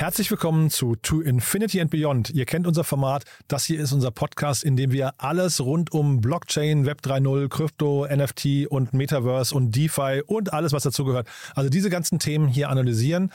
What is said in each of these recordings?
Herzlich willkommen zu To Infinity and Beyond. Ihr kennt unser Format. Das hier ist unser Podcast, in dem wir alles rund um Blockchain, Web 3.0, Krypto, NFT und Metaverse und DeFi und alles, was dazugehört. Also diese ganzen Themen hier analysieren.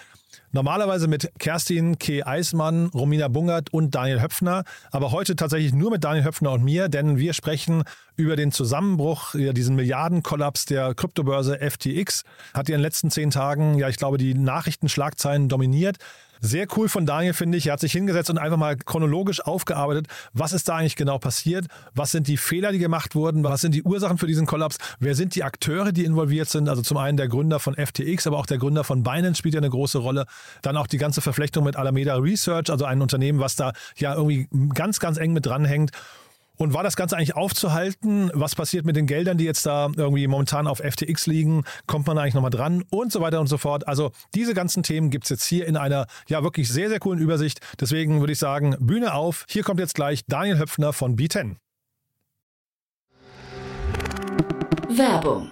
Normalerweise mit Kerstin K. Eismann, Romina Bungert und Daniel Höpfner. Aber heute tatsächlich nur mit Daniel Höpfner und mir, denn wir sprechen über den Zusammenbruch, diesen Milliardenkollaps der Kryptobörse FTX. Hat ja in den letzten zehn Tagen, ja, ich glaube, die Nachrichtenschlagzeilen dominiert. Sehr cool von Daniel, finde ich. Er hat sich hingesetzt und einfach mal chronologisch aufgearbeitet, was ist da eigentlich genau passiert, was sind die Fehler, die gemacht wurden, was sind die Ursachen für diesen Kollaps, wer sind die Akteure, die involviert sind. Also zum einen der Gründer von FTX, aber auch der Gründer von Binance spielt ja eine große Rolle. Dann auch die ganze Verflechtung mit Alameda Research, also ein Unternehmen, was da ja irgendwie ganz, ganz eng mit dranhängt. Und war das Ganze eigentlich aufzuhalten? Was passiert mit den Geldern, die jetzt da irgendwie momentan auf FTX liegen? Kommt man da eigentlich nochmal dran? Und so weiter und so fort. Also diese ganzen Themen gibt es jetzt hier in einer ja wirklich sehr, sehr coolen Übersicht. Deswegen würde ich sagen, Bühne auf. Hier kommt jetzt gleich Daniel Höpfner von B10. Werbung.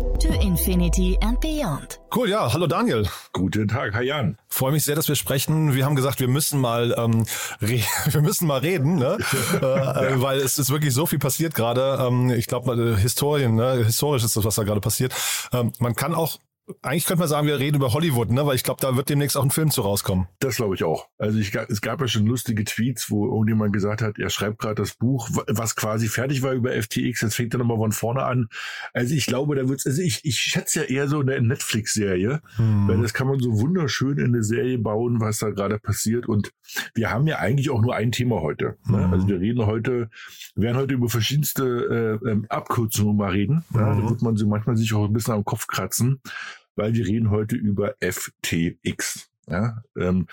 To Infinity and Beyond. Cool, ja. Hallo Daniel. Guten Tag, Herr Jan. Freue mich sehr, dass wir sprechen. Wir haben gesagt, wir müssen mal, ähm, wir müssen mal reden, ne? äh, ja. weil es ist wirklich so viel passiert gerade. Ähm, ich glaube, Historien, ne? historisch ist das, was da gerade passiert. Ähm, man kann auch eigentlich könnte man sagen, wir reden über Hollywood, ne? Weil ich glaube, da wird demnächst auch ein Film zu rauskommen. Das glaube ich auch. Also ich, es gab ja schon lustige Tweets, wo irgendjemand gesagt hat, er schreibt gerade das Buch, was quasi fertig war über FTX, jetzt fängt er nochmal von vorne an. Also ich glaube, da wird's, also ich, ich schätze ja eher so eine Netflix-Serie, hm. weil das kann man so wunderschön in eine Serie bauen, was da gerade passiert. Und wir haben ja eigentlich auch nur ein Thema heute. Ne? Hm. Also wir reden heute, wir werden heute über verschiedenste äh, ähm, Abkürzungen mal reden. Hm. Ja, da wird man so manchmal sich auch ein bisschen am Kopf kratzen weil wir reden heute über FTX. Ja, ähm,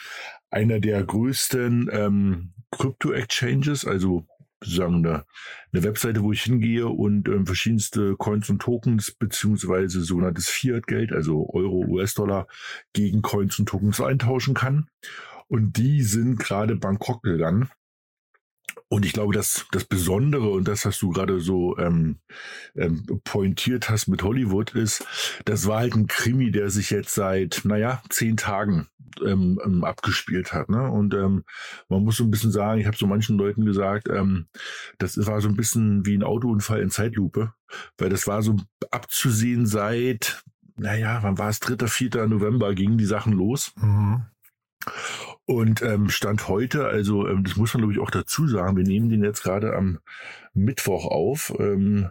einer der größten ähm, Krypto-Exchanges, also sozusagen eine, eine Webseite, wo ich hingehe und ähm, verschiedenste Coins und Tokens beziehungsweise sogenanntes Fiat-Geld, also Euro, US-Dollar, gegen Coins und Tokens eintauschen kann. Und die sind gerade bankrott gegangen. Und ich glaube, dass das Besondere und das, was du gerade so ähm, ähm, pointiert hast mit Hollywood, ist, das war halt ein Krimi, der sich jetzt seit, naja, zehn Tagen ähm, ähm, abgespielt hat. Ne? Und ähm, man muss so ein bisschen sagen, ich habe so manchen Leuten gesagt, ähm, das war so ein bisschen wie ein Autounfall in Zeitlupe, weil das war so abzusehen seit, naja, wann war es, 3., 4. November gingen die Sachen los. Mhm. Und ähm, Stand heute, also ähm, das muss man glaube ich auch dazu sagen, wir nehmen den jetzt gerade am Mittwoch auf, ähm,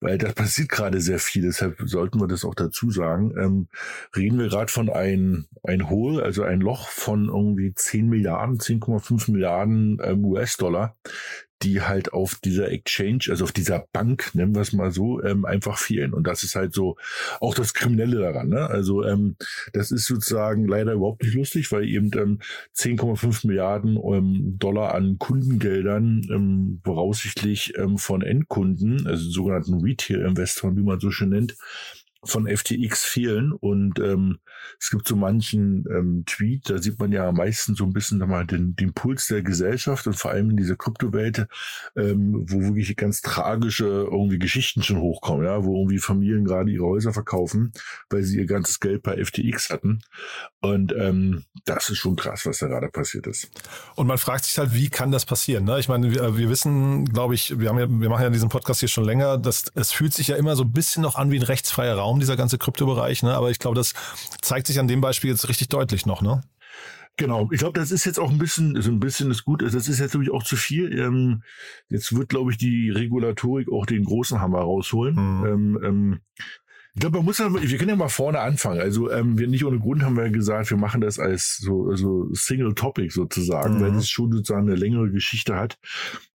weil da passiert gerade sehr viel, deshalb sollten wir das auch dazu sagen. Ähm, reden wir gerade von ein, ein Hohl, also ein Loch von irgendwie 10 Milliarden, 10,5 Milliarden ähm, US-Dollar, die halt auf dieser Exchange, also auf dieser Bank, nennen wir es mal so, ähm, einfach fehlen. Und das ist halt so auch das Kriminelle daran. Ne? Also ähm, das ist sozusagen leider überhaupt nicht lustig, weil eben ähm, 10,5 Milliarden ähm, Dollar an Kundengeldern ähm, voraussichtlich ähm, von Endkunden, also sogenannten Retail-Investoren, wie man so schön nennt, von FTX fehlen und ähm, es gibt so manchen ähm, Tweet, da sieht man ja meistens so ein bisschen nochmal den, den Puls der Gesellschaft und vor allem in dieser Kryptowelt, ähm, wo wirklich ganz tragische irgendwie Geschichten schon hochkommen, ja, wo irgendwie Familien gerade ihre Häuser verkaufen, weil sie ihr ganzes Geld bei FTX hatten und ähm, das ist schon krass, was da gerade passiert ist. Und man fragt sich halt, wie kann das passieren? Ne? Ich meine, wir, wir wissen, glaube ich, wir haben ja, wir machen ja diesen Podcast hier schon länger, dass es fühlt sich ja immer so ein bisschen noch an wie ein rechtsfreier Raum, dieser ganze Kryptobereich, ne? Aber ich glaube, das zeigt sich an dem Beispiel jetzt richtig deutlich noch, ne? Genau, ich glaube, das ist jetzt auch ein bisschen, so ein bisschen ist gut. Das ist jetzt natürlich auch zu viel. Ähm, jetzt wird, glaube ich, die Regulatorik auch den großen Hammer rausholen. Mhm. Ähm, ähm, ich glaube, man muss ja, wir können ja mal vorne anfangen. Also ähm, wir nicht ohne Grund haben wir gesagt, wir machen das als so also Single Topic sozusagen, mhm. weil es schon sozusagen eine längere Geschichte hat.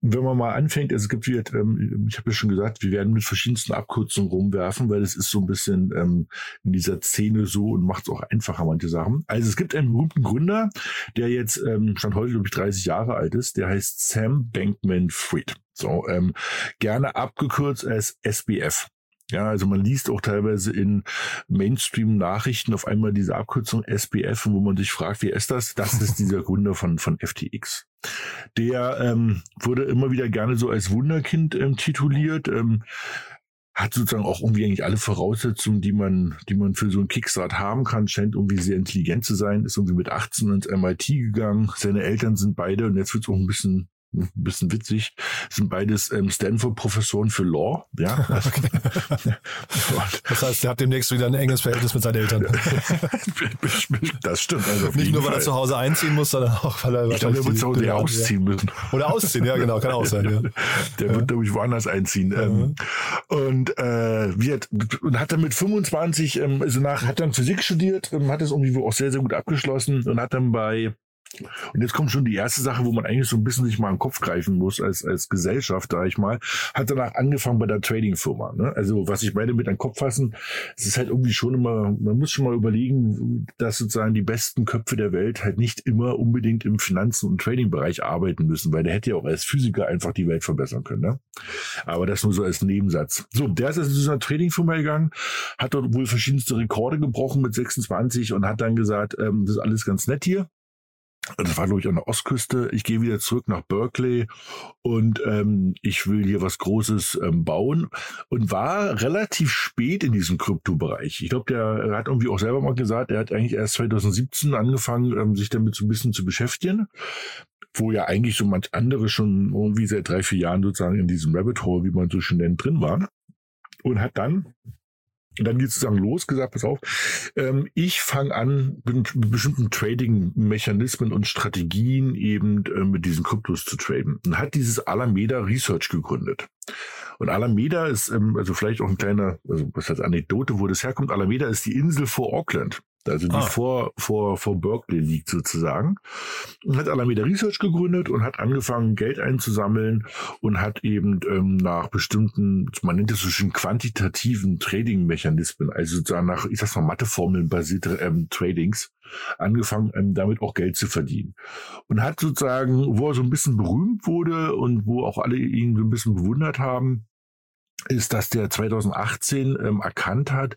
Und wenn man mal anfängt, also es gibt, wie, ähm, ich habe ja schon gesagt, wir werden mit verschiedensten Abkürzungen rumwerfen, weil es ist so ein bisschen ähm, in dieser Szene so und macht es auch einfacher manche Sachen. Also es gibt einen berühmten Gründer, der jetzt ähm, stand heute glaube ich 30 Jahre alt ist. Der heißt Sam Bankman-Fried. So ähm, gerne abgekürzt als SBF. Ja, also man liest auch teilweise in Mainstream-Nachrichten auf einmal diese Abkürzung SBF, wo man sich fragt, wie ist das? Das ist dieser Gründer von, von FTX. Der ähm, wurde immer wieder gerne so als Wunderkind ähm, tituliert. Ähm, hat sozusagen auch irgendwie eigentlich alle Voraussetzungen, die man, die man für so einen Kickstart haben kann, scheint irgendwie sehr intelligent zu sein, ist irgendwie mit 18 ins MIT gegangen. Seine Eltern sind beide, und jetzt wird es auch ein bisschen ein bisschen witzig, sind beides ähm, Stanford-Professoren für Law. Ja. das heißt, er hat demnächst wieder ein enges Verhältnis mit seinen Eltern. das stimmt. Also Nicht nur, weil Fall. er zu Hause einziehen muss, sondern auch, weil er ich glaube, er wird zu Hause ausziehen müssen. Oder ausziehen, ja genau, kann auch sein. Ja. Der ja. wird, glaube ich, woanders einziehen. Ähm, und äh, wird, und hat dann mit 25, ähm, also nach, hat dann Physik studiert, ähm, hat es irgendwie auch sehr, sehr gut abgeschlossen und hat dann bei und jetzt kommt schon die erste Sache, wo man eigentlich so ein bisschen sich mal im Kopf greifen muss als, als Gesellschaft, da ich mal, hat danach angefangen bei der Trading-Firma. Ne? Also was ich meine mit an Kopf fassen, es ist halt irgendwie schon immer, man muss schon mal überlegen, dass sozusagen die besten Köpfe der Welt halt nicht immer unbedingt im Finanzen- und Trading-Bereich arbeiten müssen, weil der hätte ja auch als Physiker einfach die Welt verbessern können. Ne? Aber das nur so als Nebensatz. So, der ist also zu einer Trading-Firma gegangen, hat dort wohl verschiedenste Rekorde gebrochen mit 26 und hat dann gesagt, ähm, das ist alles ganz nett hier das war, glaube ich, an der Ostküste. Ich gehe wieder zurück nach Berkeley und ähm, ich will hier was Großes ähm, bauen und war relativ spät in diesem Kryptobereich. Ich glaube, der hat irgendwie auch selber mal gesagt, er hat eigentlich erst 2017 angefangen, ähm, sich damit so ein bisschen zu beschäftigen wo ja eigentlich so manch andere schon irgendwie seit drei, vier Jahren sozusagen in diesem Rabbit Hole, wie man so schön nennt, drin waren. Und hat dann und dann geht es sozusagen los, gesagt, pass auf, ähm, ich fange an, mit bestimmten Trading-Mechanismen und Strategien eben äh, mit diesen Kryptos zu traden. Und hat dieses Alameda Research gegründet. Und Alameda ist, ähm, also vielleicht auch ein kleiner, also was heißt Anekdote, wo das herkommt. Alameda ist die Insel vor Auckland also die ah. vor, vor, vor Berkeley liegt sozusagen. Und hat Alameda Research gegründet und hat angefangen, Geld einzusammeln und hat eben ähm, nach bestimmten, man nennt es so schön quantitativen Trading-Mechanismen, also sozusagen nach, ich sag's mal, Matheformeln basierte ähm, Tradings, angefangen, ähm, damit auch Geld zu verdienen. Und hat sozusagen, wo er so ein bisschen berühmt wurde und wo auch alle ihn so ein bisschen bewundert haben, ist, dass der 2018 ähm, erkannt hat,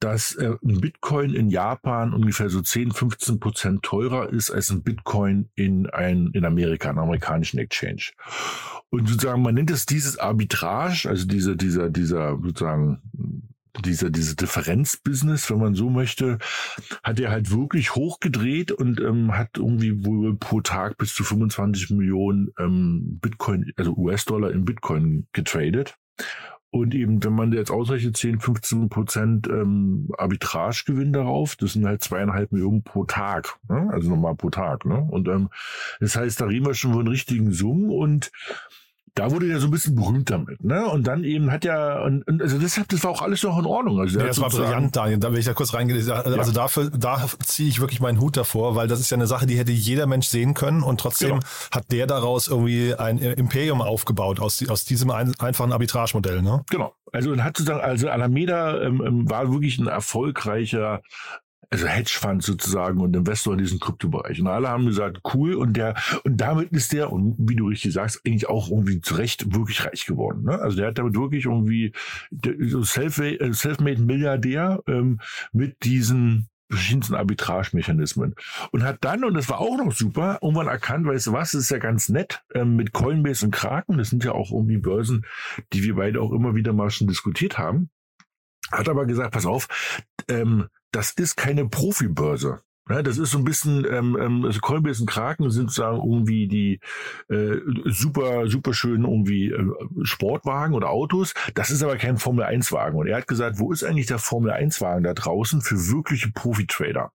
dass äh, ein Bitcoin in Japan ungefähr so 10, 15 Prozent teurer ist als ein Bitcoin in ein, in Amerika, einem amerikanischen Exchange. Und sozusagen, man nennt es dieses Arbitrage, also diese, dieser, dieser, sozusagen, dieser, diese Differenzbusiness, wenn man so möchte, hat er halt wirklich hochgedreht und ähm, hat irgendwie wohl pro Tag bis zu 25 Millionen ähm, Bitcoin, also US-Dollar in Bitcoin getradet. Und eben, wenn man jetzt ausrechnet, 10, 15 Prozent ähm, Arbitragegewinn darauf, das sind halt zweieinhalb Millionen pro Tag, ne? also nochmal pro Tag. Ne? Und ähm, das heißt, da reden wir schon von richtigen Summen und da wurde er so ein bisschen berühmt damit, ne? Und dann eben hat er, und, und also deshalb, das war auch alles noch in Ordnung. Also ja, das war brillant, Daniel. Da will ich da kurz reingehen. Also ja. dafür, da ziehe ich wirklich meinen Hut davor, weil das ist ja eine Sache, die hätte jeder Mensch sehen können und trotzdem genau. hat der daraus irgendwie ein Imperium aufgebaut aus, aus diesem ein, einfachen Arbitragemodell, ne? Genau. Also hat sozusagen, also Alameda ähm, ähm, war wirklich ein erfolgreicher also Hedgefonds sozusagen und Investor in diesem Kryptobereich. Und alle haben gesagt, cool, und der, und damit ist der, und wie du richtig sagst, eigentlich auch irgendwie zu Recht wirklich reich geworden. Ne? Also der hat damit wirklich irgendwie so self-made self Milliardär ähm, mit diesen verschiedensten Arbitragemechanismen. Und hat dann, und das war auch noch super, irgendwann erkannt, weißt du was, das ist ja ganz nett, ähm, mit Coinbase und Kraken, das sind ja auch irgendwie Börsen, die wir beide auch immer wieder mal schon diskutiert haben, hat aber gesagt, pass auf, ähm, das ist keine Profibörse. Ja, das ist so ein bisschen, ähm, ähm, also Coinbase und Kraken sind sozusagen irgendwie die äh, super, super schönen irgendwie äh, Sportwagen oder Autos. Das ist aber kein Formel-1-Wagen. Und er hat gesagt, wo ist eigentlich der Formel-1-Wagen da draußen für wirkliche Profi-Trader?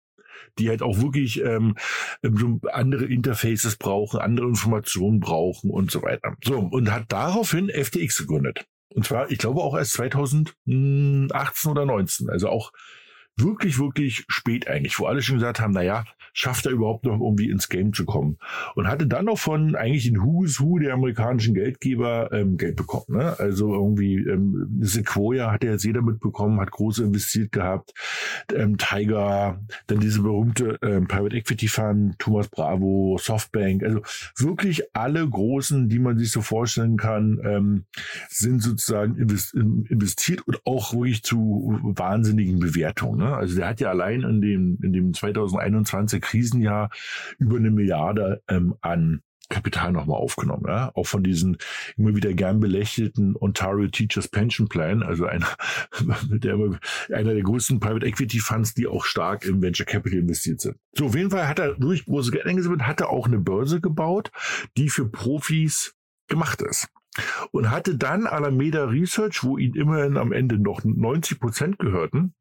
die halt auch wirklich ähm, ähm andere Interfaces brauchen, andere Informationen brauchen und so weiter. So, und hat daraufhin FTX gegründet. Und zwar, ich glaube auch erst 2018 oder 19. Also auch wirklich, wirklich spät eigentlich, wo alle schon gesagt haben, naja, schafft er überhaupt noch irgendwie ins Game zu kommen. Und hatte dann noch von eigentlich den Who's Who der amerikanischen Geldgeber ähm, Geld bekommen. Ne? Also irgendwie ähm, Sequoia hat ja jetzt jeder mitbekommen, hat große investiert gehabt. Ähm, Tiger, dann diese berühmte ähm, Private Equity Fund, Thomas Bravo, Softbank, also wirklich alle großen, die man sich so vorstellen kann, ähm, sind sozusagen investiert und auch wirklich zu wahnsinnigen Bewertungen. Ne? Also der hat ja allein in dem, in dem 2021 Krisenjahr über eine Milliarde ähm, an Kapital nochmal aufgenommen. Ja? Auch von diesen immer wieder gern belächelten Ontario Teachers Pension Plan, also einer, der, einer der größten Private Equity Funds, die auch stark im Venture Capital investiert sind. So, auf jeden Fall hat er durch große Geld eingesammelt, hat er auch eine Börse gebaut, die für Profis gemacht ist. Und hatte dann Alameda Research, wo ihn immerhin am Ende noch 90 Prozent gehörten,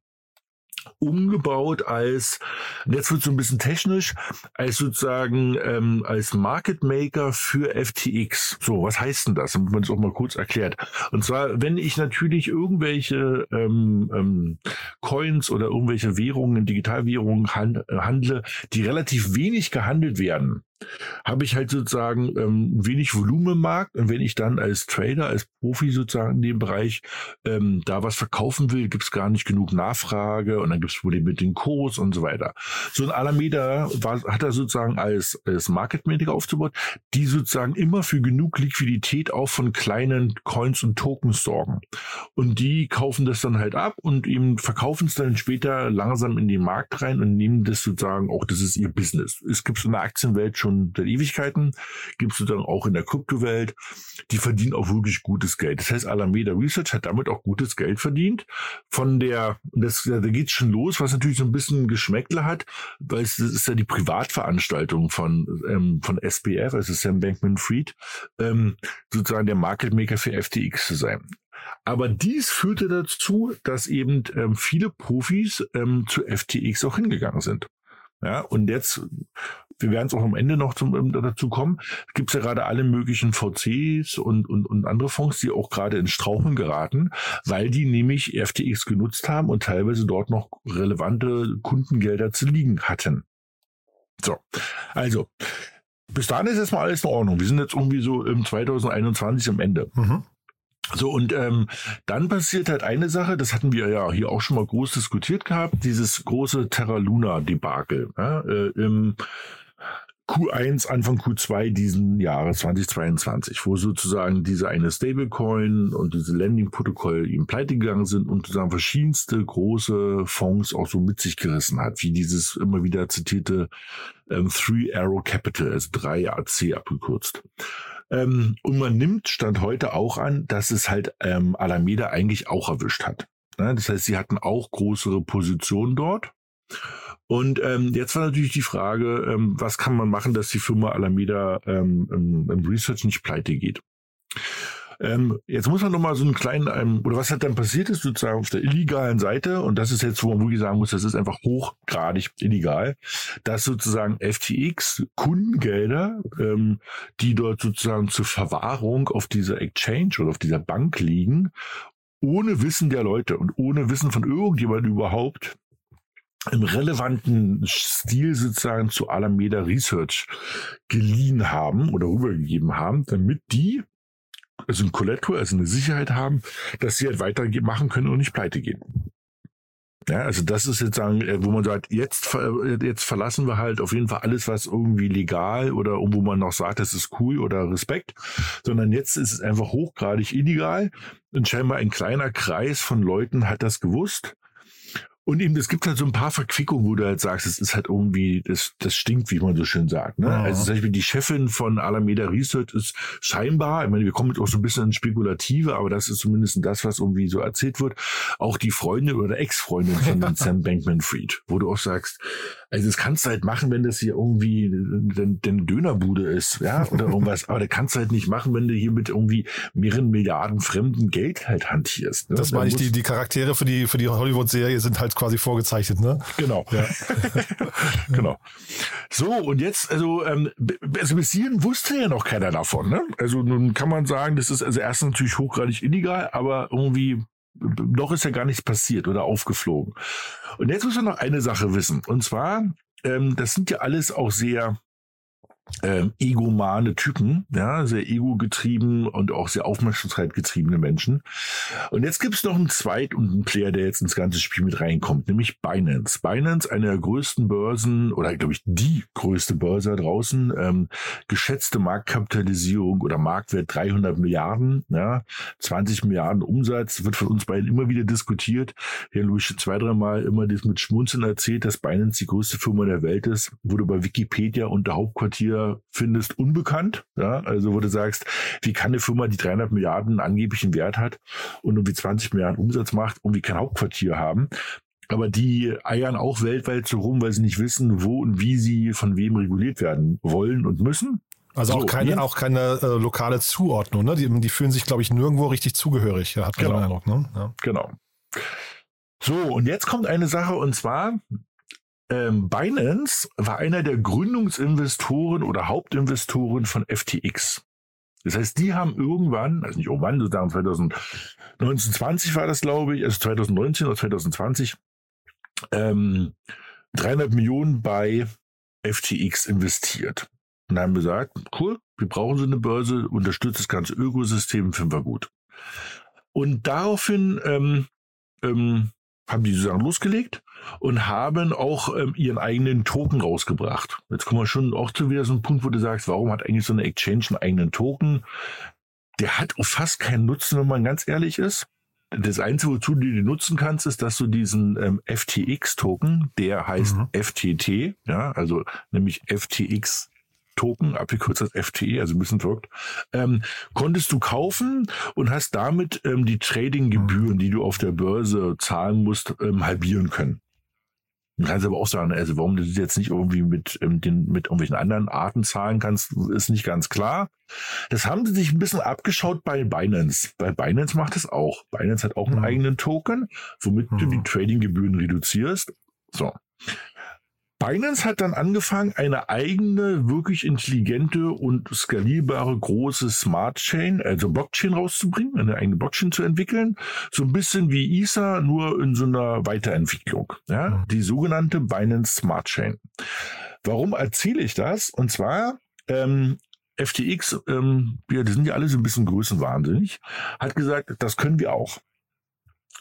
umgebaut als, jetzt wird so ein bisschen technisch, als sozusagen ähm, als Market Maker für FTX. So, was heißt denn das? Damit man es auch mal kurz erklärt. Und zwar, wenn ich natürlich irgendwelche ähm, ähm, Coins oder irgendwelche Währungen, Digitalwährungen hand, handle, die relativ wenig gehandelt werden, habe ich halt sozusagen ähm, wenig Volumen im Markt und wenn ich dann als Trader, als Profi sozusagen in dem Bereich ähm, da was verkaufen will, gibt es gar nicht genug Nachfrage und dann gibt es Probleme mit dem Kurs und so weiter. So ein Alameda war, hat er sozusagen als, als Market Maker aufgebaut, die sozusagen immer für genug Liquidität auch von kleinen Coins und Tokens sorgen. Und die kaufen das dann halt ab und eben verkaufen es dann später langsam in den Markt rein und nehmen das sozusagen auch, das ist ihr Business. Es gibt in der Aktienwelt schon schon seit Ewigkeiten, gibt es dann auch in der Kryptowelt. Die verdienen auch wirklich gutes Geld. Das heißt, Alameda Research hat damit auch gutes Geld verdient. Von der, das, da geht's schon los, was natürlich so ein bisschen Geschmäckle hat, weil es ist ja die Privatveranstaltung von, ähm, von SBF, also Sam Bankman-Fried, ähm, sozusagen der Market Maker für FTX zu sein. Aber dies führte dazu, dass eben ähm, viele Profis ähm, zu FTX auch hingegangen sind. Ja, und jetzt wir werden es auch am Ende noch zum, ähm, dazu kommen, gibt es ja gerade alle möglichen VCs und, und, und andere Fonds, die auch gerade ins Strauchen geraten, weil die nämlich FTX genutzt haben und teilweise dort noch relevante Kundengelder zu liegen hatten. So, also bis dahin ist erstmal alles in Ordnung. Wir sind jetzt irgendwie so im 2021 am Ende. Mhm. So, und ähm, dann passiert halt eine Sache, das hatten wir ja hier auch schon mal groß diskutiert gehabt, dieses große Terra Luna-Debakel. Ja, äh, im Q1, Anfang Q2 diesen Jahres 2022, wo sozusagen diese eine Stablecoin und diese Landing-Protokoll eben pleite gegangen sind und sozusagen verschiedenste große Fonds auch so mit sich gerissen hat, wie dieses immer wieder zitierte ähm, Three Arrow Capital, also 3AC abgekürzt. Ähm, und man nimmt Stand heute auch an, dass es halt ähm, Alameda eigentlich auch erwischt hat. Ja, das heißt, sie hatten auch größere Positionen dort. Und ähm, jetzt war natürlich die Frage, ähm, was kann man machen, dass die Firma Alameda ähm, im, im Research nicht pleite geht. Ähm, jetzt muss man noch mal so einen kleinen, ähm, oder was hat dann passiert ist sozusagen auf der illegalen Seite, und das ist jetzt, wo man wirklich sagen muss, das ist einfach hochgradig illegal, dass sozusagen FTX Kundengelder, ähm, die dort sozusagen zur Verwahrung auf dieser Exchange oder auf dieser Bank liegen, ohne Wissen der Leute und ohne Wissen von irgendjemand überhaupt im relevanten Stil sozusagen zu Alameda Research geliehen haben oder rübergegeben haben, damit die also ein Collateral, also eine Sicherheit haben, dass sie halt weitermachen können und nicht pleite gehen. Ja, also das ist jetzt sagen, äh, wo man sagt, jetzt, jetzt verlassen wir halt auf jeden Fall alles, was irgendwie legal oder wo man noch sagt, das ist cool oder Respekt, sondern jetzt ist es einfach hochgradig illegal und scheinbar ein kleiner Kreis von Leuten hat das gewusst und eben, es gibt halt so ein paar Verquickungen, wo du halt sagst, es ist halt irgendwie, das, das stinkt, wie man so schön sagt. Ne? Ja. Also zum Beispiel die Chefin von Alameda Research ist scheinbar, ich meine, wir kommen jetzt auch so ein bisschen in Spekulative, aber das ist zumindest das, was irgendwie so erzählt wird, auch die Freundin oder Ex-Freundin von Sam Bankman-Fried, wo du auch sagst, also das kannst du halt machen, wenn das hier irgendwie eine Dönerbude ist, ja, oder irgendwas. Aber das kannst du halt nicht machen, wenn du hier mit irgendwie mehreren Milliarden fremden Geld halt hantierst. Ne? Das meine ich, die, die Charaktere für die, für die Hollywood-Serie sind halt quasi vorgezeichnet, ne? Genau. Ja. genau. So, und jetzt, also, ähm, also bis hierhin wusste ja noch keiner davon, ne? Also nun kann man sagen, das ist also erstens natürlich hochgradig illegal, aber irgendwie noch ist ja gar nichts passiert oder aufgeflogen. Und jetzt muss man noch eine Sache wissen. Und zwar, ähm, das sind ja alles auch sehr ähm, egomane Typen, ja, sehr ego-getrieben und auch sehr aufmerksamkeitsgetriebene Menschen. Und jetzt gibt es noch einen zweiten und einen Player, der jetzt ins ganze Spiel mit reinkommt, nämlich Binance. Binance, eine der größten Börsen oder glaube ich die größte Börse draußen, ähm, geschätzte Marktkapitalisierung oder Marktwert 300 Milliarden, ja, 20 Milliarden Umsatz, wird von uns beiden immer wieder diskutiert. Hier habe ich zwei, dreimal immer das mit Schmunzeln erzählt, dass Binance die größte Firma der Welt ist, wurde bei Wikipedia unter Hauptquartier findest, unbekannt. Ja, also wo du sagst, wie kann eine Firma, die 300 Milliarden angeblichen Wert hat und irgendwie 20 Milliarden Umsatz macht, irgendwie kein Hauptquartier haben. Aber die eiern auch weltweit so rum, weil sie nicht wissen, wo und wie sie von wem reguliert werden wollen und müssen. Also auch keine, auch keine äh, lokale Zuordnung, ne? Die, die fühlen sich, glaube ich, nirgendwo richtig zugehörig, hat genau. Eindruck, ne? Ja. Genau. So, und jetzt kommt eine Sache, und zwar, ähm, Binance war einer der Gründungsinvestoren oder Hauptinvestoren von FTX. Das heißt, die haben irgendwann, also nicht irgendwann, sozusagen 2019, war das, glaube ich, also 2019 oder 2020, ähm, 300 Millionen bei FTX investiert. Und haben gesagt, cool, wir brauchen so eine Börse, unterstützt das ganze Ökosystem, finden wir gut. Und daraufhin ähm, ähm, haben die sozusagen losgelegt und haben auch ähm, ihren eigenen Token rausgebracht. Jetzt kommen wir schon auch zu wieder so einem Punkt, wo du sagst, warum hat eigentlich so eine Exchange einen eigenen Token? Der hat fast keinen Nutzen, wenn man ganz ehrlich ist. Das Einzige, wozu du die nutzen kannst, ist, dass du diesen ähm, FTX-Token, der heißt mhm. FTT, ja, also nämlich FTX Token, abgekürzt als FTE, also ein bisschen verrückt, ähm, konntest du kaufen und hast damit ähm, die Trading-Gebühren, die du auf der Börse zahlen musst, ähm, halbieren können. Du kannst aber auch sagen, also warum du das jetzt nicht irgendwie mit, ähm, den, mit irgendwelchen anderen Arten zahlen kannst, ist nicht ganz klar. Das haben sie sich ein bisschen abgeschaut bei Binance. Bei Binance macht es auch. Binance hat auch einen mhm. eigenen Token, womit du die Trading-Gebühren reduzierst. So. Binance hat dann angefangen, eine eigene, wirklich intelligente und skalierbare große Smart Chain, also Blockchain rauszubringen, eine eigene Blockchain zu entwickeln. So ein bisschen wie ISA, nur in so einer Weiterentwicklung. Ja? Mhm. Die sogenannte Binance Smart Chain. Warum erzähle ich das? Und zwar, ähm, FTX, ähm, die sind ja alle so ein bisschen größenwahnsinnig, hat gesagt, das können wir auch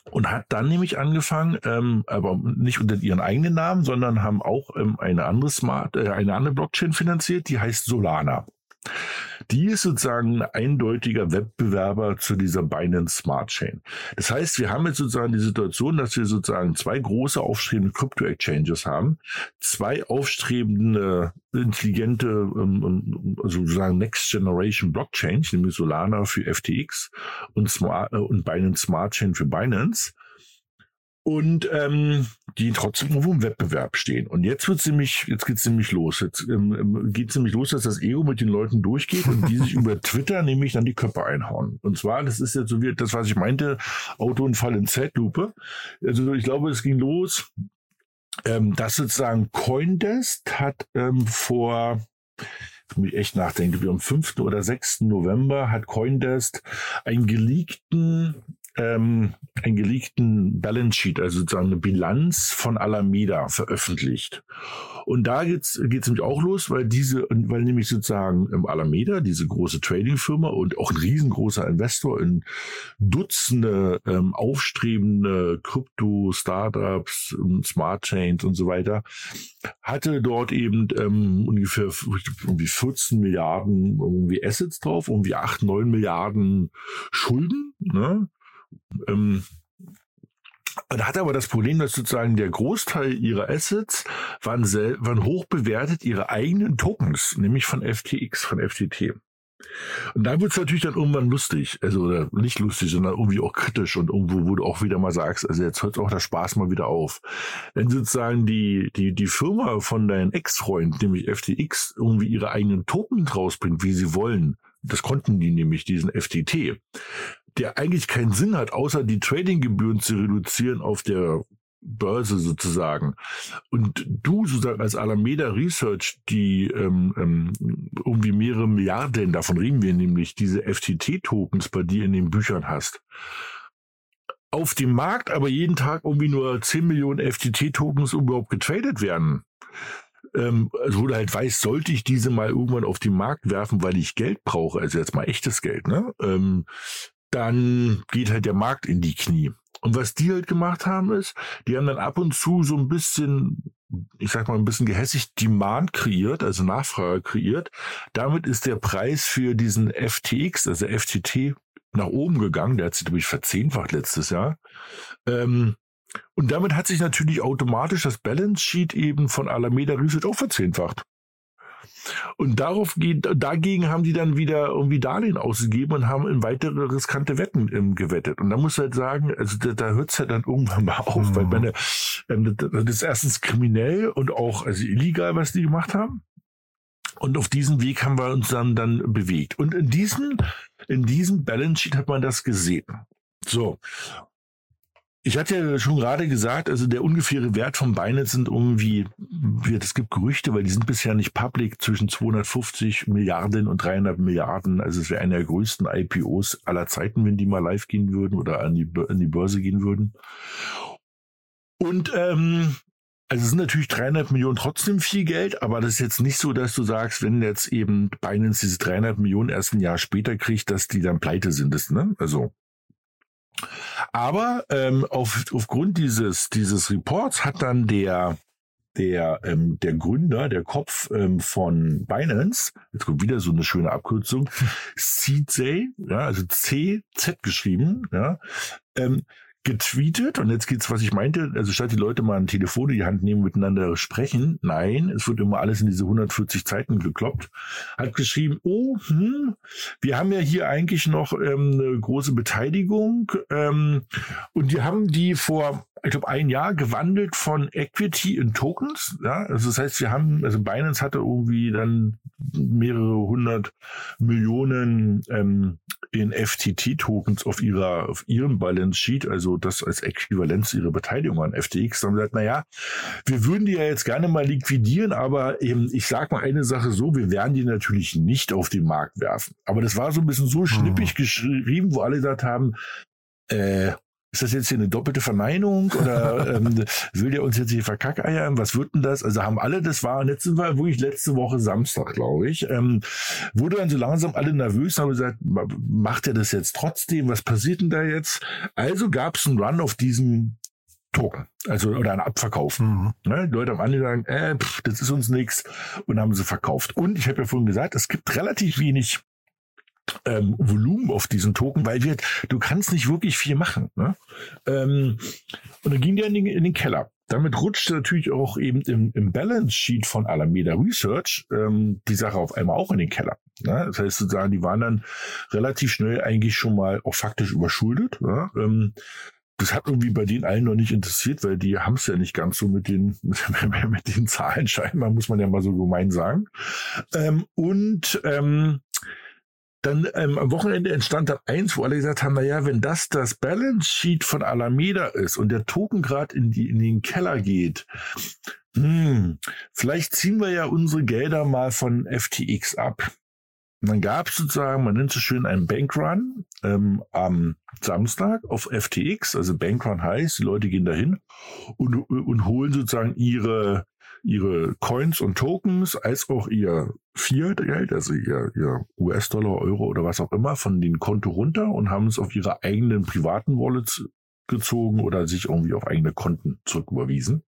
und hat dann nämlich angefangen, ähm, aber nicht unter ihren eigenen Namen, sondern haben auch ähm, eine andere Smart, äh, eine andere Blockchain finanziert, die heißt Solana. Die ist sozusagen ein eindeutiger Wettbewerber zu dieser Binance Smart Chain. Das heißt, wir haben jetzt sozusagen die Situation, dass wir sozusagen zwei große aufstrebende Crypto-Exchanges haben, zwei aufstrebende, intelligente, ähm, ähm, sozusagen Next Generation Blockchains, nämlich Solana für FTX und, Smart, äh, und Binance Smart Chain für Binance und ähm, die trotzdem irgendwo im Wettbewerb stehen. Und jetzt wird ziemlich, jetzt geht's ziemlich los. Jetzt ähm, ähm geht ziemlich los, dass das Ego mit den Leuten durchgeht und die sich über Twitter nämlich dann die Köpfe einhauen. Und zwar, das ist jetzt so wie das, was ich meinte, Autounfall in Zeitlupe. Also ich glaube, es ging los, ähm, dass sozusagen Coindesk hat ähm, vor ich muss echt nachdenken, wie am 5. oder 6. November hat Coindesk einen geleakten ähm, einen geleakten Balance Sheet, also sozusagen eine Bilanz von Alameda veröffentlicht. Und da geht's geht's nämlich auch los, weil diese, weil nämlich sozusagen im Alameda, diese große Trading-Firma und auch ein riesengroßer Investor in Dutzende ähm, aufstrebende Krypto-Startups, Smart Chains und so weiter, hatte dort eben ähm, ungefähr irgendwie 14 Milliarden irgendwie Assets drauf, irgendwie 8, 9 Milliarden Schulden. Ne? Ähm, hat aber das Problem, dass sozusagen der Großteil ihrer Assets waren, waren hoch bewertet, ihre eigenen Tokens, nämlich von FTX, von FTT. Und da wird es natürlich dann irgendwann lustig, also oder nicht lustig, sondern irgendwie auch kritisch und irgendwo, wo du auch wieder mal sagst, also jetzt hört auch der Spaß mal wieder auf. Wenn sozusagen die, die, die Firma von deinem Ex-Freund, nämlich FTX, irgendwie ihre eigenen Token rausbringt, wie sie wollen, das konnten die nämlich, diesen FTT, der eigentlich keinen Sinn hat, außer die Tradinggebühren zu reduzieren auf der Börse sozusagen. Und du sozusagen als Alameda Research, die ähm, ähm, irgendwie mehrere Milliarden, davon reden wir nämlich, diese FTT-Tokens bei dir in den Büchern hast, auf dem Markt aber jeden Tag irgendwie nur 10 Millionen FTT-Tokens überhaupt getradet werden, ähm, also du halt weißt, sollte ich diese mal irgendwann auf den Markt werfen, weil ich Geld brauche, also jetzt mal echtes Geld, ne? Ähm, dann geht halt der Markt in die Knie. Und was die halt gemacht haben, ist, die haben dann ab und zu so ein bisschen, ich sag mal, ein bisschen gehässig Demand kreiert, also Nachfrage kreiert. Damit ist der Preis für diesen FTX, also FTT, nach oben gegangen. Der hat sich, glaube ich, verzehnfacht letztes Jahr. Ähm, und damit hat sich natürlich automatisch das Balance Sheet eben von Alameda Research auch verzehnfacht. Und darauf geht, dagegen haben die dann wieder irgendwie Darlehen ausgegeben und haben in weitere riskante Wetten ähm, gewettet. Und da muss halt sagen, also da, da hört es halt dann irgendwann mal auf, mhm. weil meine, ähm, das ist erstens kriminell und auch also illegal, was die gemacht haben. Und auf diesem Weg haben wir uns dann, dann bewegt. Und in diesem, in diesem Balance Sheet hat man das gesehen. So. Ich hatte ja schon gerade gesagt, also der ungefähre Wert von Binance sind irgendwie, es gibt Gerüchte, weil die sind bisher nicht public, zwischen 250 Milliarden und 300 Milliarden. Also es wäre einer der größten IPOs aller Zeiten, wenn die mal live gehen würden oder an die, an die Börse gehen würden. Und ähm, also es sind natürlich 300 Millionen trotzdem viel Geld, aber das ist jetzt nicht so, dass du sagst, wenn jetzt eben Binance diese 300 Millionen erst ein Jahr später kriegt, dass die dann pleite sind. Das, ne? Also aber ähm, auf, aufgrund dieses, dieses Reports hat dann der, der, ähm, der Gründer, der Kopf ähm, von Binance, jetzt kommt wieder so eine schöne Abkürzung, CZ, ja, also CZ geschrieben, ja, ähm, getweetet und jetzt geht's, was ich meinte, also statt die Leute mal ein Telefon in die Hand nehmen, miteinander sprechen, nein, es wird immer alles in diese 140 Zeiten gekloppt, hat geschrieben, oh, hm, wir haben ja hier eigentlich noch ähm, eine große Beteiligung ähm, und die haben die vor ich glaube, ein Jahr gewandelt von Equity in Tokens. Ja, also das heißt, wir haben, also Binance hatte irgendwie dann mehrere hundert Millionen ähm, in FTT-Tokens auf ihrer, auf ihrem Balance Sheet, also das als Äquivalenz ihrer Beteiligung an FTX. Haben gesagt, naja, wir würden die ja jetzt gerne mal liquidieren, aber eben, ich sag mal eine Sache so, wir werden die natürlich nicht auf den Markt werfen. Aber das war so ein bisschen so schnippig mhm. geschrieben, wo alle gesagt haben, äh, ist das jetzt hier eine doppelte Verneinung oder ähm, will der uns jetzt hier verkackeiern? Was wird denn das? Also haben alle, das war letzte Mal wirklich letzte Woche Samstag, glaube ich, ähm, wurde dann so langsam alle nervös, haben gesagt, macht er das jetzt trotzdem? Was passiert denn da jetzt? Also gab es einen Run auf diesen Token, also oder ein Abverkauf. Mhm. Ne? Die Leute am Ende sagen, äh, pff, das ist uns nichts und haben sie verkauft. Und ich habe ja vorhin gesagt, es gibt relativ wenig ähm, Volumen auf diesen Token, weil wir, du kannst nicht wirklich viel machen. Ne? Ähm, und dann ging der in den, in den Keller. Damit rutschte natürlich auch eben im, im Balance Sheet von Alameda Research ähm, die Sache auf einmal auch in den Keller. Ne? Das heißt sozusagen, die waren dann relativ schnell eigentlich schon mal auch faktisch überschuldet. Ne? Ähm, das hat irgendwie bei denen allen noch nicht interessiert, weil die haben es ja nicht ganz so mit den, mit, mit den Zahlen scheinbar, muss man ja mal so gemein sagen. Ähm, und ähm, dann ähm, am Wochenende entstand dann eins, wo alle gesagt haben, na ja, wenn das das Balance Sheet von Alameda ist und der Token gerade in, die, in den Keller geht, hm, vielleicht ziehen wir ja unsere Gelder mal von FTX ab. Und dann gab es sozusagen, man nennt es schön einen Bankrun ähm, am Samstag auf FTX. Also Bankrun heißt, die Leute gehen dahin und, und holen sozusagen ihre ihre Coins und Tokens als auch ihr Fiat-Geld, also ihr, ihr US-Dollar, Euro oder was auch immer, von den Konto runter und haben es auf ihre eigenen privaten Wallets gezogen oder sich irgendwie auf eigene Konten zurücküberwiesen.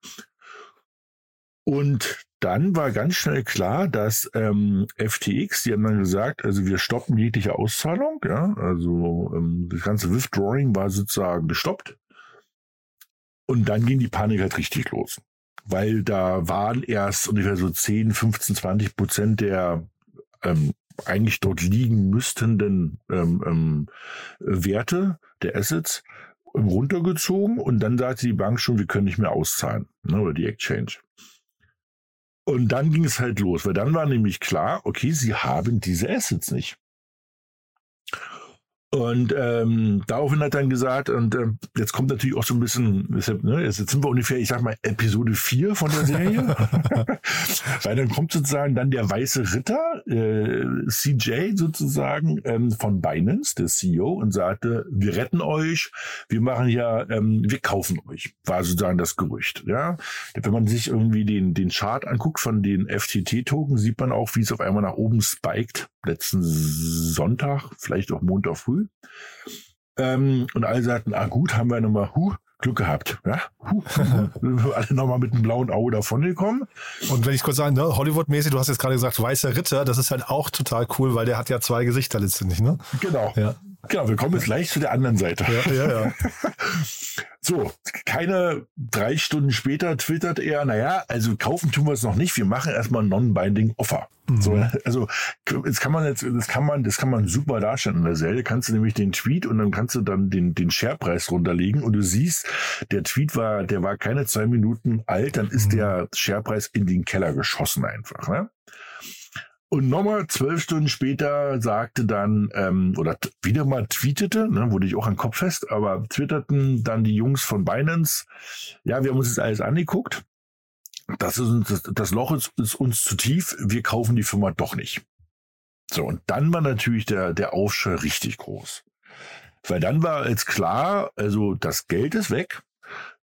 Und dann war ganz schnell klar, dass ähm, FTX, die haben dann gesagt, also wir stoppen jegliche Auszahlung, ja, also ähm, das ganze Withdrawing war sozusagen gestoppt. Und dann ging die Panik halt richtig los weil da waren erst ungefähr so 10, 15, 20 Prozent der ähm, eigentlich dort liegen müsstenden ähm, ähm, Werte der Assets runtergezogen und dann sagte die Bank schon, wir können nicht mehr auszahlen ne, oder die Exchange. Und dann ging es halt los, weil dann war nämlich klar, okay, sie haben diese Assets nicht. Und ähm, daraufhin hat er dann gesagt, und äh, jetzt kommt natürlich auch so ein bisschen, deshalb, ne, jetzt sind wir ungefähr, ich sag mal, Episode 4 von der Serie. Weil dann kommt sozusagen dann der weiße Ritter, äh, CJ sozusagen, ähm, von Binance, der CEO, und sagte, wir retten euch, wir machen ja, ähm, wir kaufen euch, war sozusagen das Gerücht. Ja, Wenn man sich irgendwie den, den Chart anguckt von den FTT-Token, sieht man auch, wie es auf einmal nach oben spiked, letzten Sonntag, vielleicht auch Montag früh. Ähm, und alle sagten, ah gut, haben wir nochmal, huh, Glück gehabt. Ja? Huh, alle nochmal mit einem blauen Auge davongekommen. Und wenn ich kurz sagen, ne, Hollywood-mäßig, du hast jetzt gerade gesagt, Weißer Ritter, das ist halt auch total cool, weil der hat ja zwei Gesichter letztendlich, ne? Genau. Ja. Genau, wir kommen jetzt gleich zu der anderen Seite. Ja, ja, ja. so, keine drei Stunden später twittert er, naja, also kaufen tun wir es noch nicht, wir machen erstmal Non-Binding Offer. Mhm. So, also jetzt kann man jetzt, das kann man, das kann man super darstellen in der Serie. Kannst du nämlich den Tweet und dann kannst du dann den, den Sharepreis runterlegen und du siehst, der Tweet war, der war keine zwei Minuten alt, dann ist mhm. der Sharepreis in den Keller geschossen einfach. Ne? Und nochmal zwölf Stunden später sagte dann, ähm, oder wieder mal tweetete, ne, wurde ich auch an Kopf fest, aber twitterten dann die Jungs von Binance, ja, wir haben uns das alles angeguckt. Das, ist das, das Loch ist, ist uns zu tief, wir kaufen die Firma doch nicht. So, und dann war natürlich der, der Aufschrei richtig groß. Weil dann war jetzt klar, also das Geld ist weg,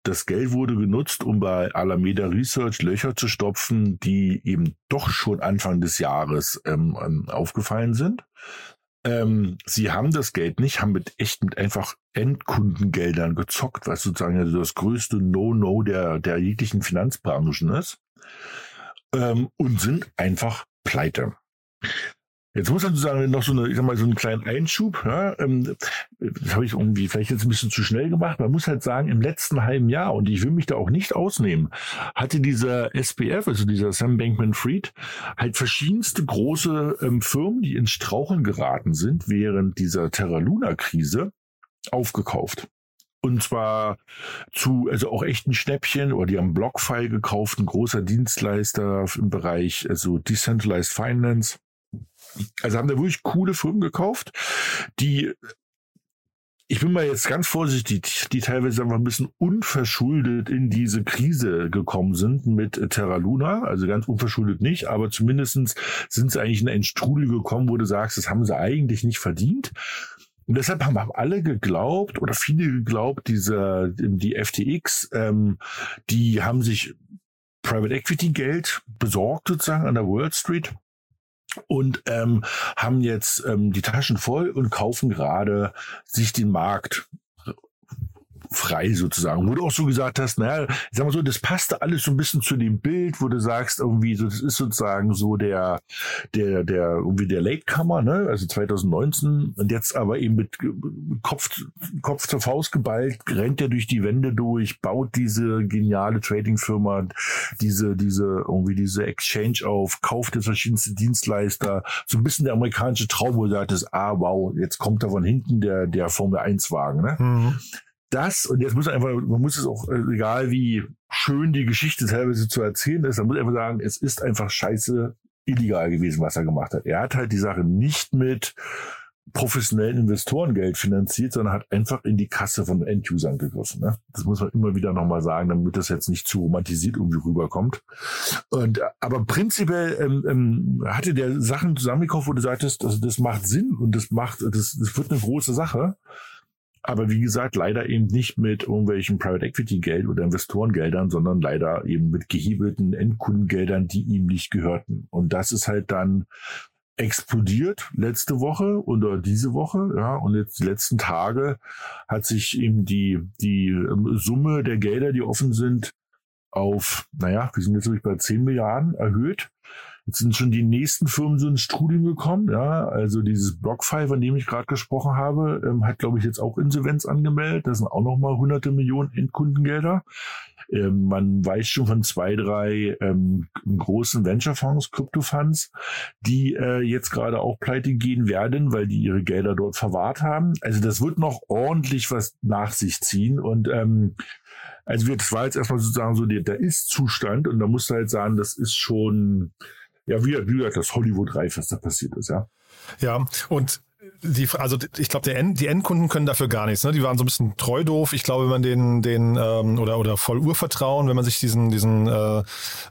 das Geld wurde genutzt, um bei Alameda Research Löcher zu stopfen, die eben doch schon Anfang des Jahres ähm, ähm, aufgefallen sind. Ähm, sie haben das Geld nicht, haben mit echt mit einfach Endkundengeldern gezockt, was sozusagen das größte No-No der, der jeglichen Finanzbranchen ist. Ähm, und sind einfach pleite. Jetzt muss man sagen, noch so eine, ich sag mal, so einen kleinen Einschub. Ja, ähm, das habe ich irgendwie vielleicht jetzt ein bisschen zu schnell gemacht. Man muss halt sagen, im letzten halben Jahr, und ich will mich da auch nicht ausnehmen, hatte dieser SPF, also dieser Sam Bankman-Fried, halt verschiedenste große ähm, Firmen, die ins Straucheln geraten sind während dieser Terra Luna-Krise, aufgekauft. Und zwar zu, also auch echten Schnäppchen, oder die haben BlockFi gekauft, ein großer Dienstleister im Bereich, also Decentralized Finance also haben da wirklich coole Firmen gekauft, die ich bin mal jetzt ganz vorsichtig, die teilweise einfach ein bisschen unverschuldet in diese Krise gekommen sind mit Terra Luna. Also ganz unverschuldet nicht, aber zumindestens sind sie eigentlich in einen Strudel gekommen, wo du sagst, das haben sie eigentlich nicht verdient. Und deshalb haben alle geglaubt oder viele geglaubt, diese, die FTX, ähm, die haben sich Private Equity Geld besorgt sozusagen an der Wall Street und ähm, haben jetzt ähm, die Taschen voll und kaufen gerade sich den Markt frei sozusagen. Wo du auch so gesagt hast, naja, ich sag mal so, das passte alles so ein bisschen zu dem Bild, wo du sagst, irgendwie, so, das ist sozusagen so der, der, der, irgendwie der Latecomer, ne, also 2019 und jetzt aber eben mit Kopf, Kopf zur Faust geballt, rennt er durch die Wände durch, baut diese geniale Trading-Firma, diese, diese, irgendwie diese Exchange auf, kauft jetzt verschiedenste Dienstleister, so ein bisschen der amerikanische Traum, wo du sagtest, ah, wow, jetzt kommt da von hinten der, der Formel 1 Wagen, ne? Mhm das, und jetzt muss man einfach, man muss es auch, äh, egal wie schön die Geschichte teilweise zu erzählen ist, man muss einfach sagen, es ist einfach scheiße illegal gewesen, was er gemacht hat. Er hat halt die Sache nicht mit professionellen Investorengeld finanziert, sondern hat einfach in die Kasse von Endusern gegriffen. Ne? Das muss man immer wieder nochmal sagen, damit das jetzt nicht zu romantisiert irgendwie rüberkommt. Und aber prinzipiell ähm, ähm, hatte der Sachen zusammengekauft, wo du sagtest, also das macht Sinn und das macht, das, das wird eine große Sache. Aber wie gesagt, leider eben nicht mit irgendwelchen Private Equity Geld oder Investorengeldern, sondern leider eben mit gehebelten Endkundengeldern, die ihm nicht gehörten. Und das ist halt dann explodiert letzte Woche oder diese Woche, ja, und jetzt die letzten Tage hat sich eben die, die ähm, Summe der Gelder, die offen sind, auf, naja, wir sind jetzt wirklich bei 10 Milliarden erhöht. Jetzt sind schon die nächsten Firmen so ins Studium gekommen. Ja, also dieses BlockFi, von dem ich gerade gesprochen habe, ähm, hat, glaube ich, jetzt auch Insolvenz angemeldet. Das sind auch nochmal hunderte Millionen Endkundengelder. Ähm, man weiß schon von zwei, drei ähm, großen Venture-Fonds, Krypto-Funds, die äh, jetzt gerade auch pleite gehen werden, weil die ihre Gelder dort verwahrt haben. Also das wird noch ordentlich was nach sich ziehen und ähm, also das war jetzt erstmal sozusagen so der, der Ist-Zustand und da musst du halt sagen, das ist schon ja, wie, wie gesagt, das Hollywood-reif, was da passiert ist, ja. Ja, und die, also ich glaube, End, die Endkunden können dafür gar nichts. Ne? Die waren so ein bisschen treu doof. Ich glaube, wenn man den, den ähm, oder oder voll Urvertrauen, wenn man sich diesen diesen äh,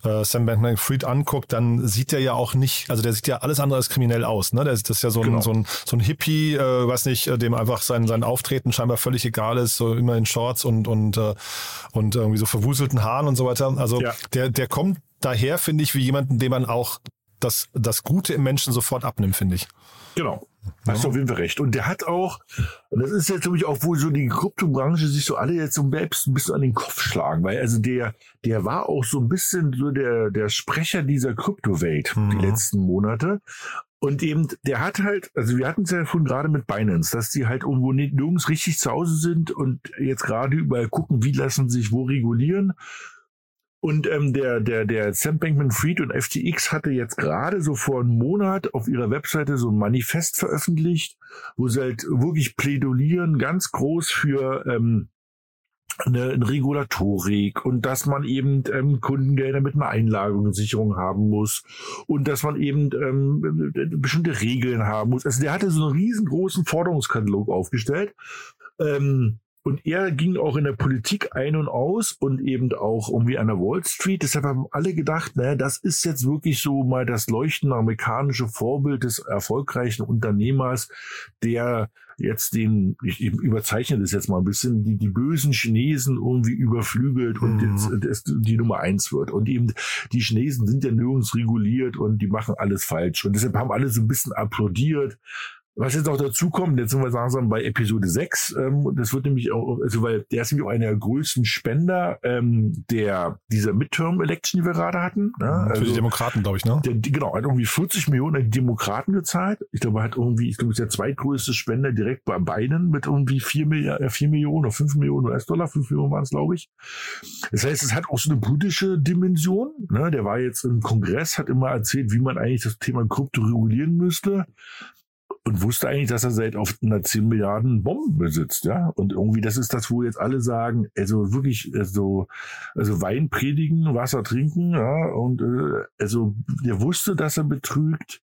äh, Sam Bankman-Fried anguckt, dann sieht der ja auch nicht, also der sieht ja alles andere als kriminell aus. Ne? Der, das ist ja so ein genau. so ein so ein Hippie, äh, weiß nicht, äh, dem einfach sein sein Auftreten scheinbar völlig egal ist, so immer in Shorts und und äh, und irgendwie so verwuselten Haaren und so weiter. Also ja. der der kommt daher, finde ich, wie jemanden, dem man auch das, das Gute im Menschen sofort abnimmt, finde ich. Genau. Hast du auf jeden Fall recht. Und der hat auch, und das ist jetzt nämlich auch, wo so die Kryptobranche sich so alle jetzt so selbst ein bisschen an den Kopf schlagen, weil also der, der war auch so ein bisschen so der, der Sprecher dieser Kryptowelt mhm. die letzten Monate. Und eben, der hat halt, also wir hatten es ja vorhin gerade mit Binance, dass die halt irgendwo nirgends richtig zu Hause sind und jetzt gerade überall gucken, wie lassen sich wo regulieren. Und ähm, der, der, der Sam Bankman-Fried und FTX hatte jetzt gerade so vor einem Monat auf ihrer Webseite so ein Manifest veröffentlicht, wo sie halt wirklich plädolieren, ganz groß für ähm, eine, eine Regulatorik und dass man eben ähm, Kundengelder mit einer Einlagerungssicherung haben muss und dass man eben ähm, bestimmte Regeln haben muss. Also der hatte so einen riesengroßen Forderungskatalog aufgestellt. Ähm, und er ging auch in der Politik ein und aus und eben auch irgendwie an der Wall Street. Deshalb haben alle gedacht, naja, das ist jetzt wirklich so mal das leuchtende amerikanische Vorbild des erfolgreichen Unternehmers, der jetzt den, ich, ich überzeichne das jetzt mal ein bisschen, die, die bösen Chinesen irgendwie überflügelt und mhm. jetzt, jetzt die Nummer eins wird. Und eben die Chinesen sind ja nirgends reguliert und die machen alles falsch. Und deshalb haben alle so ein bisschen applaudiert. Was jetzt auch dazu kommt, jetzt sind wir langsam bei Episode 6, ähm, das wird nämlich auch, also weil der ist nämlich auch einer der größten Spender ähm, der dieser Midterm-Election, die wir gerade hatten. Ne? Also, Für die Demokraten, glaube ich, ne? Der, genau, hat irgendwie 40 Millionen an die Demokraten gezahlt. Ich glaube, er hat irgendwie, ich glaube, ist der zweitgrößte Spender direkt bei Biden mit irgendwie 4, Milliarden, 4 Millionen oder 5 Millionen US-Dollar, 5 Millionen waren es, glaube ich. Das heißt, es hat auch so eine politische Dimension. Ne? Der war jetzt im Kongress, hat immer erzählt, wie man eigentlich das Thema Krypto regulieren müsste und wusste eigentlich, dass er seit auf einer 10 Milliarden Bomben besitzt, ja. Und irgendwie, das ist das, wo jetzt alle sagen, also wirklich, also, also Wein predigen, Wasser trinken, ja. Und äh, also der wusste, dass er betrügt.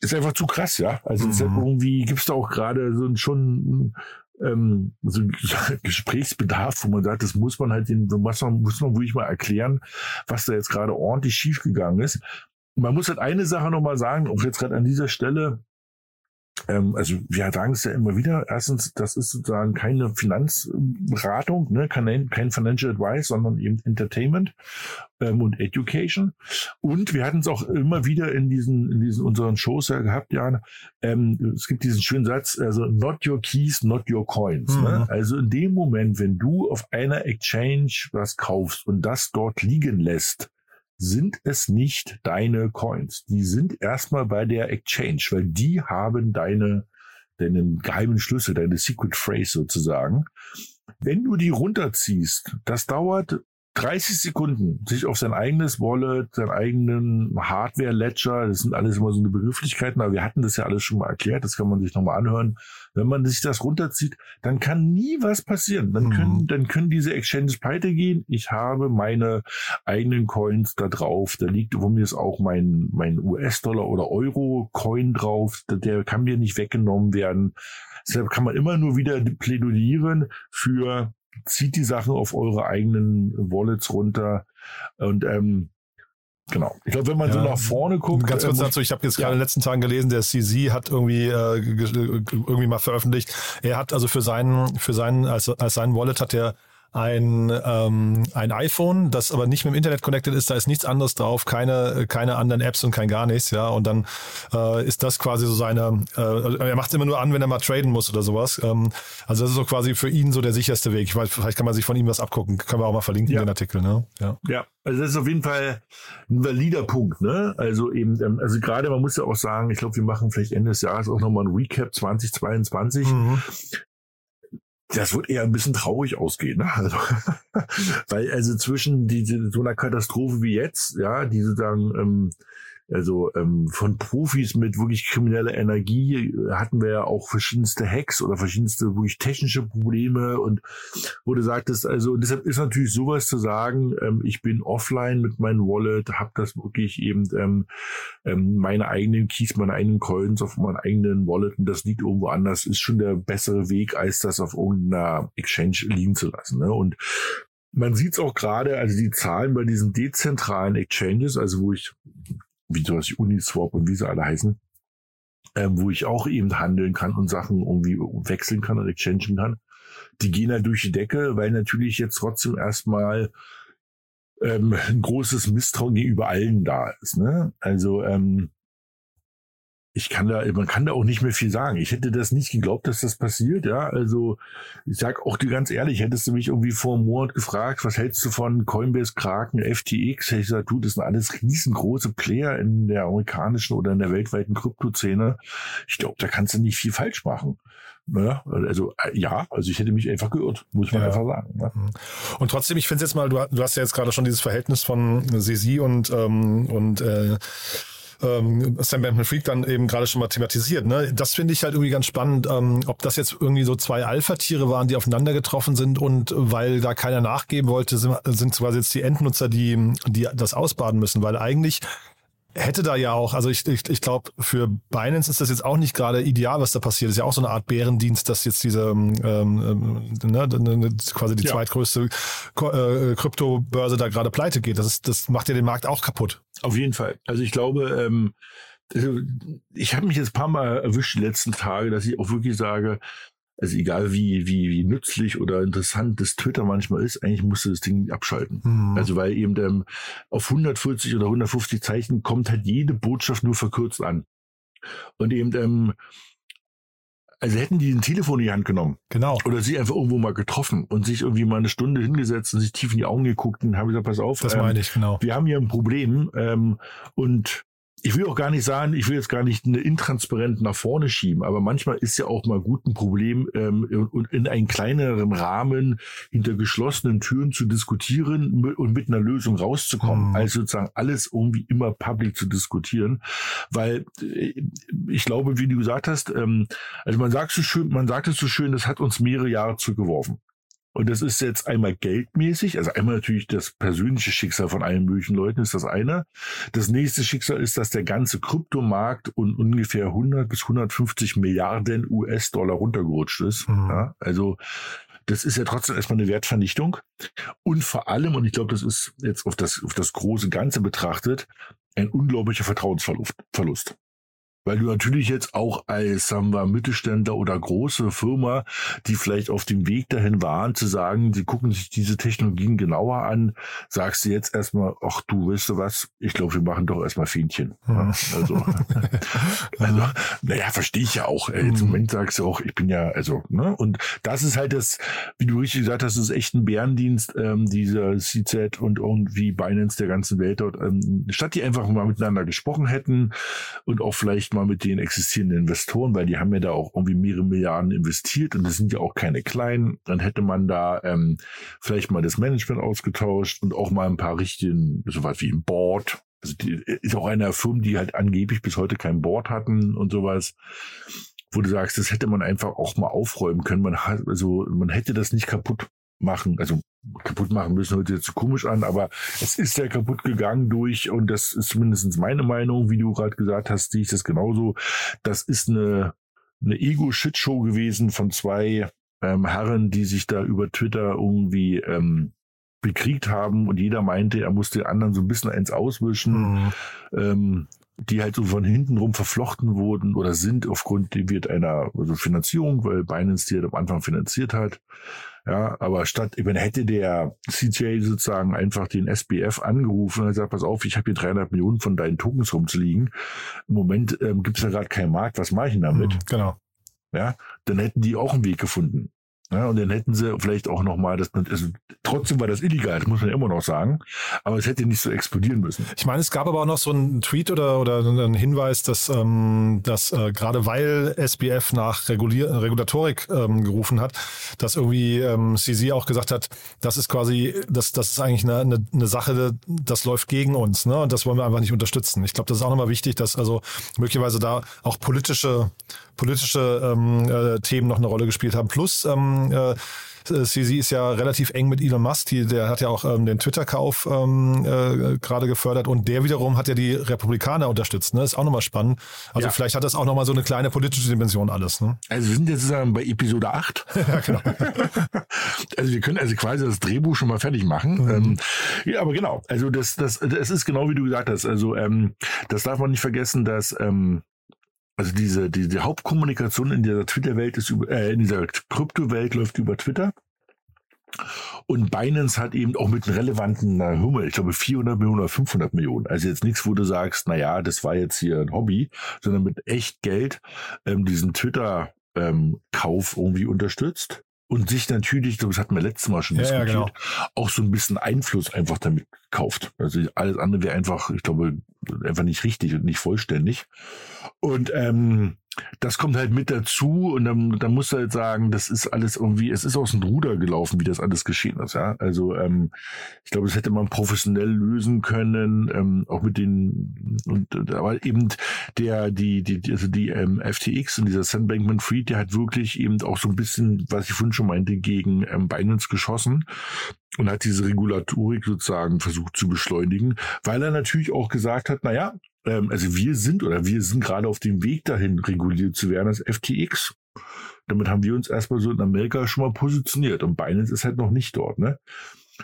Ist einfach zu krass, ja. Also mhm. irgendwie gibt's da auch gerade so schon ähm, so Gesprächsbedarf, wo man sagt, das muss man halt den, muss man, muss man wirklich mal erklären, was da jetzt gerade ordentlich schiefgegangen ist. Man muss halt eine Sache nochmal sagen, auch jetzt gerade an dieser Stelle, also wir sagen es ja immer wieder. Erstens, das ist sozusagen keine Finanzberatung, ne, kein, kein Financial Advice, sondern eben Entertainment ähm, und Education. Und wir hatten es auch immer wieder in diesen, in diesen unseren Shows ja gehabt, ja. Ähm, es gibt diesen schönen Satz, also not your keys, not your coins. Ne? Mhm. Ne? Also in dem Moment, wenn du auf einer Exchange was kaufst und das dort liegen lässt, sind es nicht deine Coins. Die sind erstmal bei der Exchange, weil die haben deine, deinen geheimen Schlüssel, deine Secret Phrase sozusagen. Wenn du die runterziehst, das dauert 30 Sekunden sich auf sein eigenes Wallet, seinen eigenen Hardware-Ledger, das sind alles immer so eine Begrifflichkeiten, aber wir hatten das ja alles schon mal erklärt, das kann man sich nochmal anhören. Wenn man sich das runterzieht, dann kann nie was passieren. Dann können, mhm. dann können diese Exchanges pleite gehen. Ich habe meine eigenen Coins da drauf. Da liegt wo mir ist auch mein, mein US-Dollar oder Euro-Coin drauf. Der kann mir nicht weggenommen werden. Deshalb kann man immer nur wieder plädieren für zieht die Sachen auf eure eigenen Wallets runter und ähm, Genau. Ich glaube, wenn man ja. so nach vorne guckt. Ganz kurz äh, dazu, ich habe jetzt gerade in den letzten Tagen gelesen, der CZ hat irgendwie äh, irgendwie mal veröffentlicht. Er hat also für seinen, für seinen, als, als sein Wallet hat er ein, ähm, ein iPhone, das aber nicht mit dem Internet connected ist, da ist nichts anderes drauf, keine, keine anderen Apps und kein gar nichts, ja. Und dann äh, ist das quasi so seine, äh, er macht es immer nur an, wenn er mal traden muss oder sowas. Ähm, also das ist so quasi für ihn so der sicherste Weg. Ich weiß, vielleicht kann man sich von ihm was abgucken. Können wir auch mal verlinken, ja. den Artikel, ne? Ja. ja, also das ist auf jeden Fall ein valider Punkt, ne? Also eben, ähm, also gerade, man muss ja auch sagen, ich glaube, wir machen vielleicht Ende des Jahres auch nochmal ein Recap 2022. Mhm das wird eher ein bisschen traurig ausgehen. Ne? Also, weil also zwischen diese, so einer Katastrophe wie jetzt, ja, die sozusagen ähm, also ähm, von Profis mit wirklich krimineller Energie hatten wir ja auch verschiedenste Hacks oder verschiedenste wirklich technische Probleme und wo du sagtest, also deshalb ist natürlich sowas zu sagen, ähm, ich bin offline mit meinem Wallet, habe das wirklich eben ähm, ähm, meine eigenen Keys, meine eigenen Coins auf meinen eigenen Wallet und das liegt irgendwo anders, ist schon der bessere Weg, als das auf irgendeiner Exchange liegen zu lassen. Ne? Und man sieht es auch gerade, also die Zahlen bei diesen dezentralen Exchanges, also wo ich wie sowas wie Uniswap und wie sie alle heißen, ähm, wo ich auch eben handeln kann und Sachen irgendwie wechseln kann und exchangen kann. Die gehen halt durch die Decke, weil natürlich jetzt trotzdem erstmal ähm, ein großes Misstrauen gegenüber allen da ist. Ne? Also ähm, ich kann da, man kann da auch nicht mehr viel sagen. Ich hätte das nicht geglaubt, dass das passiert, ja. Also, ich sag auch dir ganz ehrlich, hättest du mich irgendwie vor einem Monat gefragt, was hältst du von Coinbase, Kraken, FTX? Hätte ich gesagt, du, das sind alles riesengroße Player in der amerikanischen oder in der weltweiten Kryptoszene. Ich glaube, da kannst du nicht viel falsch machen. Ja, ne? also äh, ja, also ich hätte mich einfach geirrt, muss man ja. einfach sagen. Ne? Mhm. Und trotzdem, ich finde jetzt mal, du, du, hast ja jetzt gerade schon dieses Verhältnis von Sesi und ähm, und äh, ähm, Sam Bankman-Fried dann eben gerade schon mal thematisiert. Ne? Das finde ich halt irgendwie ganz spannend, ähm, ob das jetzt irgendwie so zwei Alpha-Tiere waren, die aufeinander getroffen sind und weil da keiner nachgeben wollte, sind, sind quasi jetzt die Endnutzer, die, die das ausbaden müssen, weil eigentlich hätte da ja auch, also ich, ich, ich glaube, für Binance ist das jetzt auch nicht gerade ideal, was da passiert. Das ist ja auch so eine Art Bärendienst, dass jetzt diese ähm, ähm, ne, ne, ne, quasi die ja. zweitgrößte äh, Kryptobörse da gerade pleite geht. Das, ist, das macht ja den Markt auch kaputt. Auf jeden Fall. Also ich glaube, ähm, also ich habe mich jetzt ein paar Mal erwischt die letzten Tage, dass ich auch wirklich sage, also egal wie, wie, wie nützlich oder interessant das Twitter manchmal ist, eigentlich musst du das Ding abschalten. Mhm. Also weil eben ähm, auf 140 oder 150 Zeichen kommt halt jede Botschaft nur verkürzt an. Und eben, ähm, also hätten die ein Telefon in die Hand genommen. Genau. Oder sie einfach irgendwo mal getroffen und sich irgendwie mal eine Stunde hingesetzt und sich tief in die Augen geguckt und habe ich gesagt, pass auf. Das ähm, meine ich, genau. Wir haben hier ein Problem ähm, und ich will auch gar nicht sagen, ich will jetzt gar nicht eine intransparent nach vorne schieben, aber manchmal ist ja auch mal gut ein Problem, ähm, und in einen kleineren Rahmen hinter geschlossenen Türen zu diskutieren und mit einer Lösung rauszukommen, mhm. als sozusagen alles irgendwie immer public zu diskutieren, weil äh, ich glaube, wie du gesagt hast, ähm, also man sagt so schön, man sagt es so schön, das hat uns mehrere Jahre zurückgeworfen. Und das ist jetzt einmal geldmäßig, also einmal natürlich das persönliche Schicksal von allen möglichen Leuten ist das eine. Das nächste Schicksal ist, dass der ganze Kryptomarkt um ungefähr 100 bis 150 Milliarden US-Dollar runtergerutscht ist. Mhm. Ja, also das ist ja trotzdem erstmal eine Wertvernichtung. Und vor allem, und ich glaube, das ist jetzt auf das, auf das große Ganze betrachtet, ein unglaublicher Vertrauensverlust weil du natürlich jetzt auch als, sagen wir, Mittelständler oder große Firma, die vielleicht auf dem Weg dahin waren, zu sagen, sie gucken sich diese Technologien genauer an, sagst du jetzt erstmal, ach du, weißt du was, ich glaube, wir machen doch erstmal Fähnchen. Ja, also, also, naja, verstehe ich ja auch. Jetzt im Moment sagst du auch, ich bin ja, also, ne, und das ist halt das, wie du richtig gesagt hast, das ist echt ein Bärendienst, ähm, dieser CZ und irgendwie Binance der ganzen Welt dort, ähm, statt die einfach mal miteinander gesprochen hätten und auch vielleicht mal mit den existierenden Investoren, weil die haben ja da auch irgendwie mehrere Milliarden investiert und das sind ja auch keine kleinen. Dann hätte man da ähm, vielleicht mal das Management ausgetauscht und auch mal ein paar richtigen, sowas wie ein Board. Also die ist auch eine Firma, die halt angeblich bis heute kein Board hatten und sowas wo du sagst, das hätte man einfach auch mal aufräumen können. Man hat, also man hätte das nicht kaputt machen, also kaputt machen müssen hört sich jetzt komisch an, aber es ist ja kaputt gegangen durch, und das ist zumindest meine Meinung, wie du gerade gesagt hast, sehe ich das genauso. Das ist eine, eine Ego-Shitshow gewesen von zwei ähm, Herren, die sich da über Twitter irgendwie ähm, bekriegt haben und jeder meinte, er musste den anderen so ein bisschen eins auswischen. Mhm. Ähm, die halt so von hinten rum verflochten wurden oder sind aufgrund wird einer also Finanzierung, weil Binance die halt am Anfang finanziert hat. Ja, aber statt, ich meine, hätte der CJ sozusagen einfach den SBF angerufen und gesagt, pass auf, ich habe hier 300 Millionen von deinen Tokens rumzuliegen. Im Moment ähm, gibt es ja gerade keinen Markt, was mache ich denn damit? Mhm, genau. Ja, dann hätten die auch einen Weg gefunden. Ja, und dann hätten sie vielleicht auch nochmal, das, also trotzdem war das illegal, das muss man immer noch sagen, aber es hätte nicht so explodieren müssen. Ich meine, es gab aber auch noch so einen Tweet oder, oder einen Hinweis, dass, ähm, dass äh, gerade weil SBF nach Regulier Regulatorik ähm, gerufen hat, dass irgendwie ähm, CZ auch gesagt hat, das ist quasi, das, das ist eigentlich eine, eine, eine Sache, das läuft gegen uns, ne? Und das wollen wir einfach nicht unterstützen. Ich glaube, das ist auch nochmal wichtig, dass also möglicherweise da auch politische politische ähm, äh, Themen noch eine Rolle gespielt haben. Plus ähm, äh, CZ ist ja relativ eng mit Elon Musk, die, der hat ja auch ähm, den Twitter-Kauf ähm, äh, gerade gefördert und der wiederum hat ja die Republikaner unterstützt. Ne? Ist auch nochmal spannend. Also ja. vielleicht hat das auch nochmal so eine kleine politische Dimension alles. Ne? Also wir sind jetzt sozusagen bei Episode 8. ja, genau. also wir können also quasi das Drehbuch schon mal fertig machen. Mhm. Ähm, ja, aber genau, also das, das, das ist genau wie du gesagt hast. Also ähm, das darf man nicht vergessen, dass ähm, also diese, die, die Hauptkommunikation in dieser Twitter-Welt ist über, äh, in dieser Kryptowelt läuft über Twitter. Und Binance hat eben auch mit einem relevanten na, Hummel, ich glaube 400 Millionen oder 500 Millionen. Also jetzt nichts, wo du sagst, na ja, das war jetzt hier ein Hobby, sondern mit echt Geld ähm, diesen Twitter-Kauf ähm, irgendwie unterstützt und sich natürlich, das hatten wir letztes Mal schon ja, diskutiert, ja, genau. auch so ein bisschen Einfluss einfach damit kauft. Also alles andere wäre einfach, ich glaube, einfach nicht richtig und nicht vollständig. Und ähm, das kommt halt mit dazu und dann, dann musst du halt sagen, das ist alles irgendwie, es ist aus dem Ruder gelaufen, wie das alles geschehen ist, ja. Also ähm, ich glaube, das hätte man professionell lösen können, ähm, auch mit den und aber eben der, die, die, also die ähm, FTX und dieser Sam Bankman Fried, der hat wirklich eben auch so ein bisschen, was ich vorhin schon meinte, gegen ähm, Binance geschossen und hat diese Regulatorik sozusagen versucht zu beschleunigen, weil er natürlich auch gesagt hat, na ja, ähm, also wir sind oder wir sind gerade auf dem Weg dahin, reguliert zu werden als FTX. Damit haben wir uns erstmal so in Amerika schon mal positioniert und Binance ist halt noch nicht dort, ne?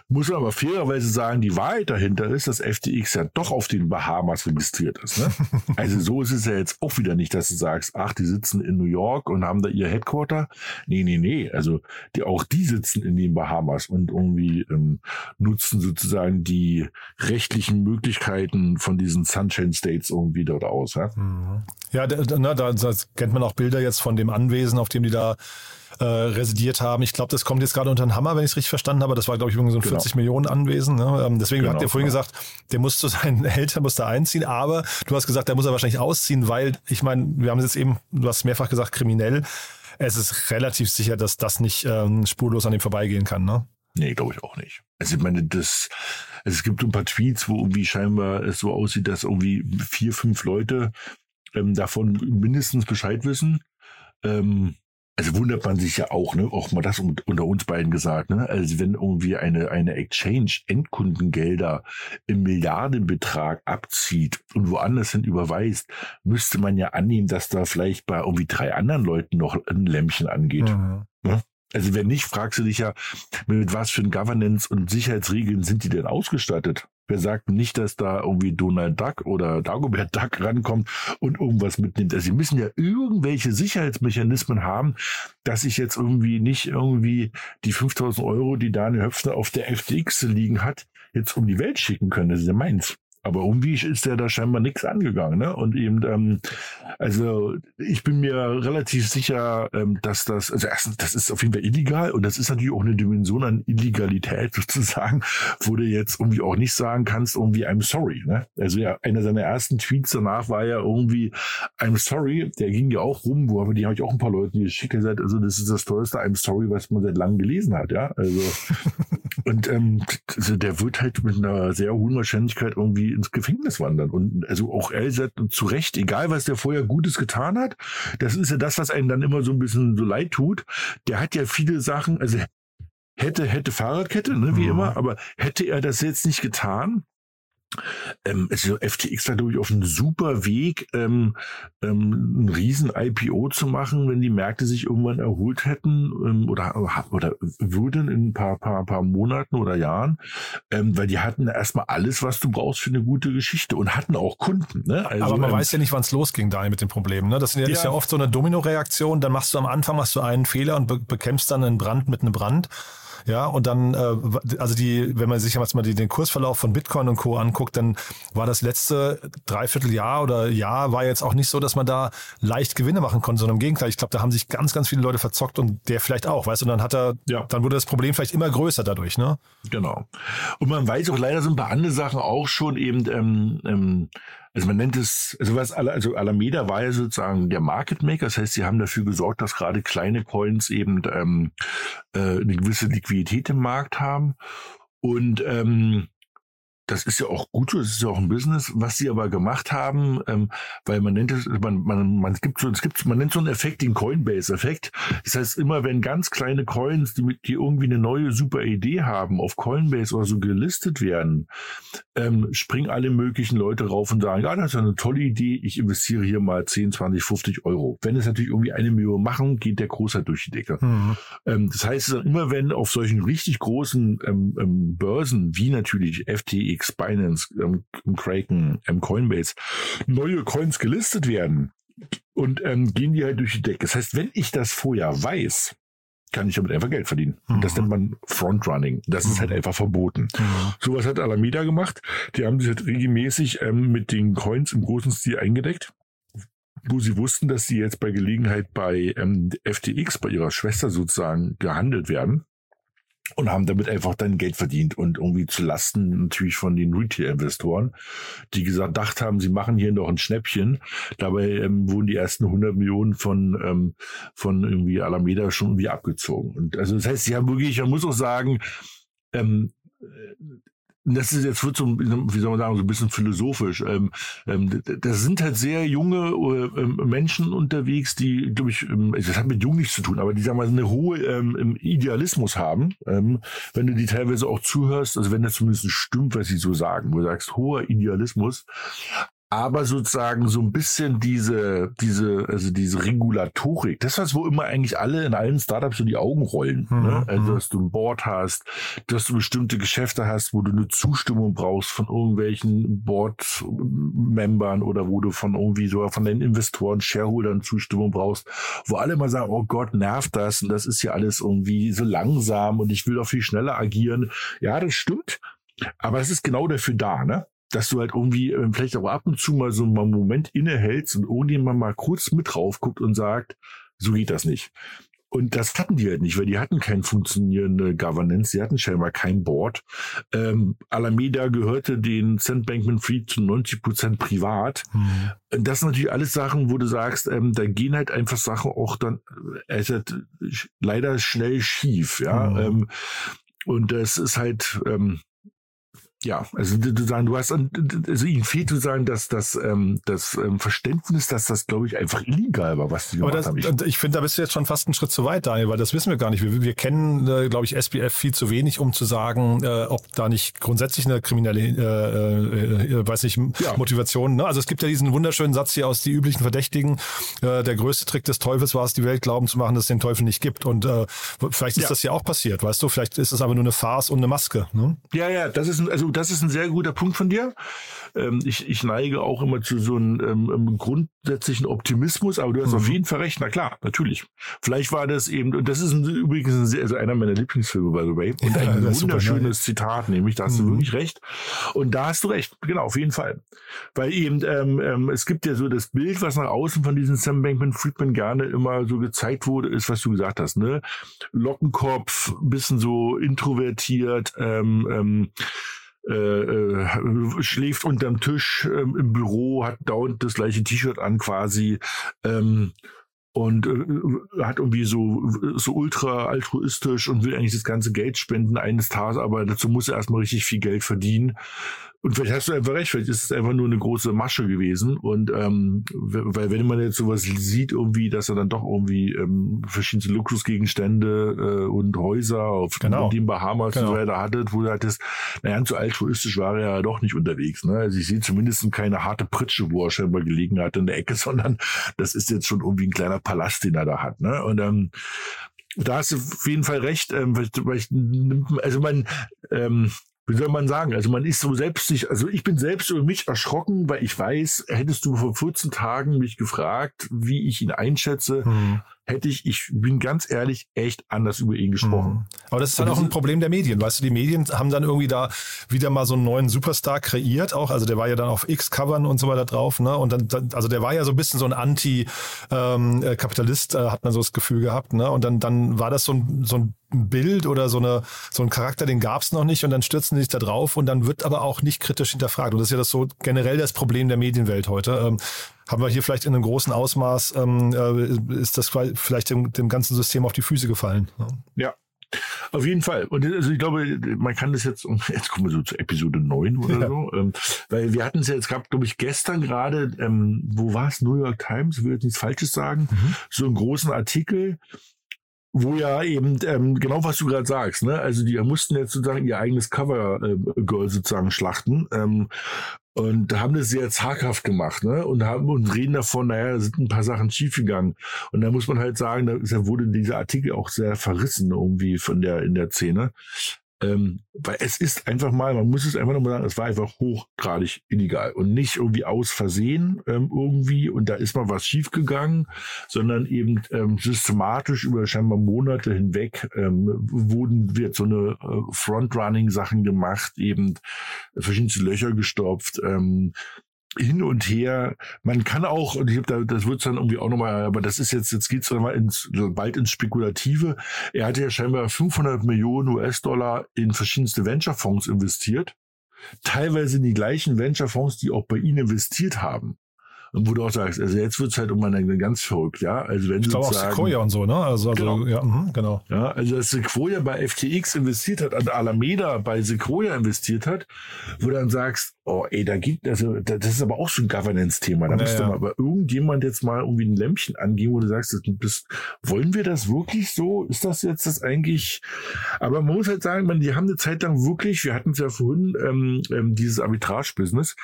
Muss man aber fairerweise sagen, die Wahrheit dahinter ist, dass FTX ja doch auf den Bahamas registriert ist. Ne? Also so ist es ja jetzt auch wieder nicht, dass du sagst, ach, die sitzen in New York und haben da ihr Headquarter. Nee, nee, nee. Also die, auch die sitzen in den Bahamas und irgendwie ähm, nutzen sozusagen die rechtlichen Möglichkeiten von diesen Sunshine States irgendwie dort aus. Ja, mhm. ja da, da, da kennt man auch Bilder jetzt von dem Anwesen, auf dem die da äh, residiert haben. Ich glaube, das kommt jetzt gerade unter den Hammer, wenn ich es richtig verstanden habe. Das war, glaube ich, irgendwie so ein genau. 40 Millionen Anwesen. Ne? Ähm, deswegen genau, habt ihr vorhin genau. gesagt, der muss zu seinen Eltern muss da einziehen, aber du hast gesagt, der muss er wahrscheinlich ausziehen, weil, ich meine, wir haben jetzt eben, du hast mehrfach gesagt, kriminell. Es ist relativ sicher, dass das nicht ähm, spurlos an ihm vorbeigehen kann, ne? Nee, glaube ich auch nicht. Also ich meine, das, also es gibt ein paar Tweets, wo irgendwie scheinbar es so aussieht, dass irgendwie vier, fünf Leute ähm, davon mindestens Bescheid wissen. Ähm, also wundert man sich ja auch, ne, auch mal das unter uns beiden gesagt, ne, also wenn irgendwie eine, eine Exchange Endkundengelder im Milliardenbetrag abzieht und woanders hin überweist, müsste man ja annehmen, dass da vielleicht bei irgendwie drei anderen Leuten noch ein Lämpchen angeht. Mhm. Ne? Also wenn nicht, fragst du dich ja, mit was für ein Governance und Sicherheitsregeln sind die denn ausgestattet? Wer sagt nicht, dass da irgendwie Donald Duck oder Dagobert Duck rankommt und irgendwas mitnimmt? Also sie müssen ja irgendwelche Sicherheitsmechanismen haben, dass ich jetzt irgendwie nicht irgendwie die 5000 Euro, die Daniel Höpfner auf der FTX liegen hat, jetzt um die Welt schicken können. Das ist ja meins. Aber irgendwie ist der da scheinbar nichts angegangen. Ne? Und eben, ähm, also ich bin mir relativ sicher, ähm, dass das, also erstens, das ist auf jeden Fall illegal und das ist natürlich auch eine Dimension an Illegalität sozusagen, wo du jetzt irgendwie auch nicht sagen kannst, irgendwie I'm sorry. Ne? Also ja, einer seiner ersten Tweets danach war ja irgendwie I'm sorry, der ging ja auch rum, wo aber die habe ich auch ein paar Leute geschickt, gesagt, also das ist das tollste I'm sorry, was man seit langem gelesen hat, ja. Also und ähm, also der wird halt mit einer sehr hohen Wahrscheinlichkeit irgendwie ins Gefängnis wandern. Und also auch sagt zu Recht, egal was der vorher Gutes getan hat, das ist ja das, was einem dann immer so ein bisschen so leid tut. Der hat ja viele Sachen, also hätte, hätte Fahrradkette, ne, wie mhm. immer, aber hätte er das jetzt nicht getan, ähm, also FTX war, glaube ich, auf einem super Weg, ähm, ähm, ein riesen IPO zu machen, wenn die Märkte sich irgendwann erholt hätten ähm, oder, oder würden in ein paar, paar, paar Monaten oder Jahren, ähm, weil die hatten erstmal alles, was du brauchst für eine gute Geschichte und hatten auch Kunden. Ne? Also, Aber man ähm, weiß ja nicht, wann es losging da mit den Problemen. Ne? Das ist ja, ja. ist ja oft so eine Domino-Reaktion. Dann machst du am Anfang machst du einen Fehler und be bekämpfst dann einen Brand mit einem Brand. Ja, und dann, äh, also die, wenn man sich jetzt mal den Kursverlauf von Bitcoin und Co. anguckt, dann war das letzte Dreivierteljahr oder Jahr war jetzt auch nicht so, dass man da leicht Gewinne machen konnte, sondern im Gegenteil. Ich glaube, da haben sich ganz, ganz viele Leute verzockt und der vielleicht auch, weißt du, und dann hat er, ja. dann wurde das Problem vielleicht immer größer dadurch, ne? Genau. Und man weiß auch leider so ein paar andere Sachen auch schon eben, ähm, ähm, also man nennt es, also was, also Alameda war ja sozusagen der Market Maker, das heißt, sie haben dafür gesorgt, dass gerade kleine Coins eben ähm, äh, eine gewisse Liquidität im Markt haben. Und ähm, das ist ja auch gut das ist ja auch ein Business. Was sie aber gemacht haben, ähm, weil man nennt es, man, man, man gibt so, es gibt, man nennt so einen Effekt den Coinbase-Effekt. Das heißt, immer wenn ganz kleine Coins, die, die irgendwie eine neue super Idee haben, auf Coinbase oder so gelistet werden, ähm, springen alle möglichen Leute rauf und sagen, ja, das ist eine tolle Idee, ich investiere hier mal 10, 20, 50 Euro. Wenn es natürlich irgendwie eine Million machen, geht der Großteil durch die Decke. Mhm. Ähm, das heißt, immer wenn auf solchen richtig großen ähm, ähm, Börsen, wie natürlich FTE FTX, Binance, ähm, Kraken, ähm, Coinbase neue Coins gelistet werden und ähm, gehen die halt durch die Decke. Das heißt, wenn ich das vorher weiß, kann ich damit einfach Geld verdienen. Mhm. Das nennt man Frontrunning. Das mhm. ist halt mhm. einfach verboten. Mhm. Sowas hat Alameda gemacht. Die haben sich halt regelmäßig ähm, mit den Coins im großen Stil eingedeckt wo sie wussten, dass sie jetzt bei Gelegenheit bei ähm, FTX, bei ihrer Schwester sozusagen, gehandelt werden und haben damit einfach dann Geld verdient und irgendwie zu Lasten natürlich von den Retail-Investoren, die gedacht haben, sie machen hier noch ein Schnäppchen. Dabei ähm, wurden die ersten 100 Millionen von ähm, von irgendwie Alameda schon irgendwie abgezogen. Und also das heißt, sie haben wirklich, man muss auch sagen, ähm, das ist jetzt wird so, wie soll man sagen, so ein bisschen philosophisch. Ähm, ähm, das sind halt sehr junge äh, Menschen unterwegs, die, glaube ich, ähm, das hat mit jung nichts zu tun, aber die sagen mal eine hohe ähm, Idealismus haben. Ähm, wenn du die teilweise auch zuhörst, also wenn das zumindest stimmt, was sie so sagen, wo du sagst, hoher Idealismus, aber sozusagen so ein bisschen diese, diese, also diese Regulatorik, das was wo immer eigentlich alle in allen Startups so die Augen rollen. Mhm. Ne? Also, mhm. dass du ein Board hast, dass du bestimmte Geschäfte hast, wo du eine Zustimmung brauchst von irgendwelchen Board-Membern oder wo du von irgendwie so von den Investoren, Shareholdern Zustimmung brauchst, wo alle immer sagen, oh Gott, nervt das und das ist ja alles irgendwie so langsam und ich will doch viel schneller agieren. Ja, das stimmt. Aber es ist genau dafür da, ne? Dass du halt irgendwie äh, vielleicht auch ab und zu mal so einen Moment innehältst und irgendjemand mal kurz mit drauf guckt und sagt, so geht das nicht. Und das hatten die halt nicht, weil die hatten keine funktionierende Governance, sie hatten scheinbar kein Board. Ähm, Alameda gehörte den St. Bankman Fried zu 90 Prozent privat. Mhm. Das sind natürlich alles Sachen, wo du sagst, ähm, da gehen halt einfach Sachen auch dann äh, leider schnell schief, ja. Mhm. Ähm, und das ist halt, ähm, ja, also du sagen, du hast, also ihnen fehlt zu sagen, dass das, ähm, das ähm, Verständnis, dass das, glaube ich, einfach illegal war, was die gemacht das, haben. Ich, ich finde, da bist du jetzt schon fast einen Schritt zu weit, Daniel, weil das wissen wir gar nicht. Wir, wir kennen, äh, glaube ich, SBF viel zu wenig, um zu sagen, äh, ob da nicht grundsätzlich eine kriminelle, äh, äh, äh, weiß nicht, ja. Motivation. Ne? Also es gibt ja diesen wunderschönen Satz hier aus die üblichen Verdächtigen. Äh, der größte Trick des Teufels war es, die Welt glauben zu machen, dass es den Teufel nicht gibt. Und äh, vielleicht ist ja. das ja auch passiert, weißt du? Vielleicht ist es aber nur eine Farce und eine Maske. Ne? Ja, ja, das ist also das ist ein sehr guter Punkt von dir. Ähm, ich, ich neige auch immer zu so einem ähm, grundsätzlichen Optimismus, aber du hast mhm. auf jeden Fall recht. Na klar, natürlich. Vielleicht war das eben, und das ist ein, übrigens ein sehr, also einer meiner Lieblingsfilme, by the way, und ein ja, wunderschönes super, Zitat, nämlich, da hast mhm. du wirklich recht. Und da hast du recht, genau, auf jeden Fall. Weil eben, ähm, ähm, es gibt ja so das Bild, was nach außen von diesem Sam Bankman Friedman gerne immer so gezeigt wurde, ist, was du gesagt hast, ne? Lockenkopf, bisschen so introvertiert, ähm, ähm, äh, äh, schläft unterm Tisch ähm, im Büro, hat dauernd das gleiche T-Shirt an quasi ähm, und äh, hat irgendwie so so ultra altruistisch und will eigentlich das ganze Geld spenden eines Tages, aber dazu muss er erstmal richtig viel Geld verdienen und vielleicht hast du einfach recht, vielleicht ist es einfach nur eine große Masche gewesen. Und ähm, weil wenn man jetzt sowas sieht, irgendwie, dass er dann doch irgendwie ähm, verschiedene Luxusgegenstände äh, und Häuser auf genau. den Bahamas genau. und so weiter hatte, wo du hattest, naja, so altruistisch war er ja doch nicht unterwegs. Ne? Also ich sehe zumindest keine harte Pritsche, wo er scheinbar gelegen hat in der Ecke, sondern das ist jetzt schon irgendwie ein kleiner Palast, den er da hat. Ne? Und ähm, da hast du auf jeden Fall recht, ähm, weil, weil ich, also man, ähm, wie soll man sagen, also man ist so selbst nicht, also ich bin selbst über mich erschrocken, weil ich weiß, hättest du vor 14 Tagen mich gefragt, wie ich ihn einschätze, mhm hätte ich, ich bin ganz ehrlich, echt anders über ihn gesprochen. Mhm. Aber das ist halt auch ein Problem der Medien, weißt du, die Medien haben dann irgendwie da wieder mal so einen neuen Superstar kreiert auch, also der war ja dann auf X-Covern und so weiter drauf, ne, und dann, also der war ja so ein bisschen so ein Anti-Kapitalist, ähm, äh, hat man so das Gefühl gehabt, ne, und dann, dann war das so ein, so ein Bild oder so, eine, so ein Charakter, den gab es noch nicht und dann stürzen die sich da drauf und dann wird aber auch nicht kritisch hinterfragt. Und das ist ja das so generell das Problem der Medienwelt heute. Haben wir hier vielleicht in einem großen Ausmaß, ähm, äh, ist das vielleicht dem, dem ganzen System auf die Füße gefallen. Ja, auf jeden Fall. Und also ich glaube, man kann das jetzt, jetzt kommen wir so zu Episode 9 oder ja. so, ähm, weil wir hatten es ja, es gab, glaube ich, gestern gerade, ähm, wo war es, New York Times, ich will jetzt nichts Falsches sagen, mhm. so einen großen Artikel, wo ja eben ähm, genau was du gerade sagst, ne? Also die mussten jetzt sozusagen ihr eigenes Cover äh, Girl sozusagen schlachten. Ähm, und haben das sehr zaghaft gemacht, ne? Und haben und reden davon, naja, sind ein paar Sachen schiefgegangen. Und da muss man halt sagen, da wurde dieser Artikel auch sehr verrissen irgendwie von der in der Szene. Ähm, weil es ist einfach mal, man muss es einfach nochmal sagen, es war einfach hochgradig illegal und nicht irgendwie aus Versehen ähm, irgendwie und da ist mal was schiefgegangen, sondern eben ähm, systematisch über scheinbar Monate hinweg ähm, wurden wird so eine äh, Frontrunning-Sachen gemacht, eben verschiedenste Löcher gestopft, ähm, hin und her. Man kann auch, und ich hab da, das wird dann irgendwie auch nochmal, aber das ist jetzt, jetzt geht's dann mal ins, bald ins Spekulative. Er hatte ja scheinbar 500 Millionen US-Dollar in verschiedenste Venture-Fonds investiert. Teilweise in die gleichen Venture-Fonds, die auch bei ihnen investiert haben. Und wo du auch sagst, also jetzt wird's halt um eine ganz verrückt, ja. Also wenn ich glaube auch Sequoia und so, ne? Also, also genau. ja, mh, genau. Ja, also dass Sequoia bei FTX investiert hat, an Alameda bei Sequoia investiert hat, wo du dann sagst, oh ey, da gibt, also das ist aber auch so ein Governance-Thema. Da ja, müsste mal aber irgendjemand jetzt mal irgendwie ein Lämpchen angehen, wo du sagst, das, das, wollen wir das wirklich so? Ist das jetzt das eigentlich? Aber man muss halt sagen, man, die haben eine Zeit lang wirklich, wir hatten es ja vorhin, ähm, ähm, dieses Arbitrage-Business,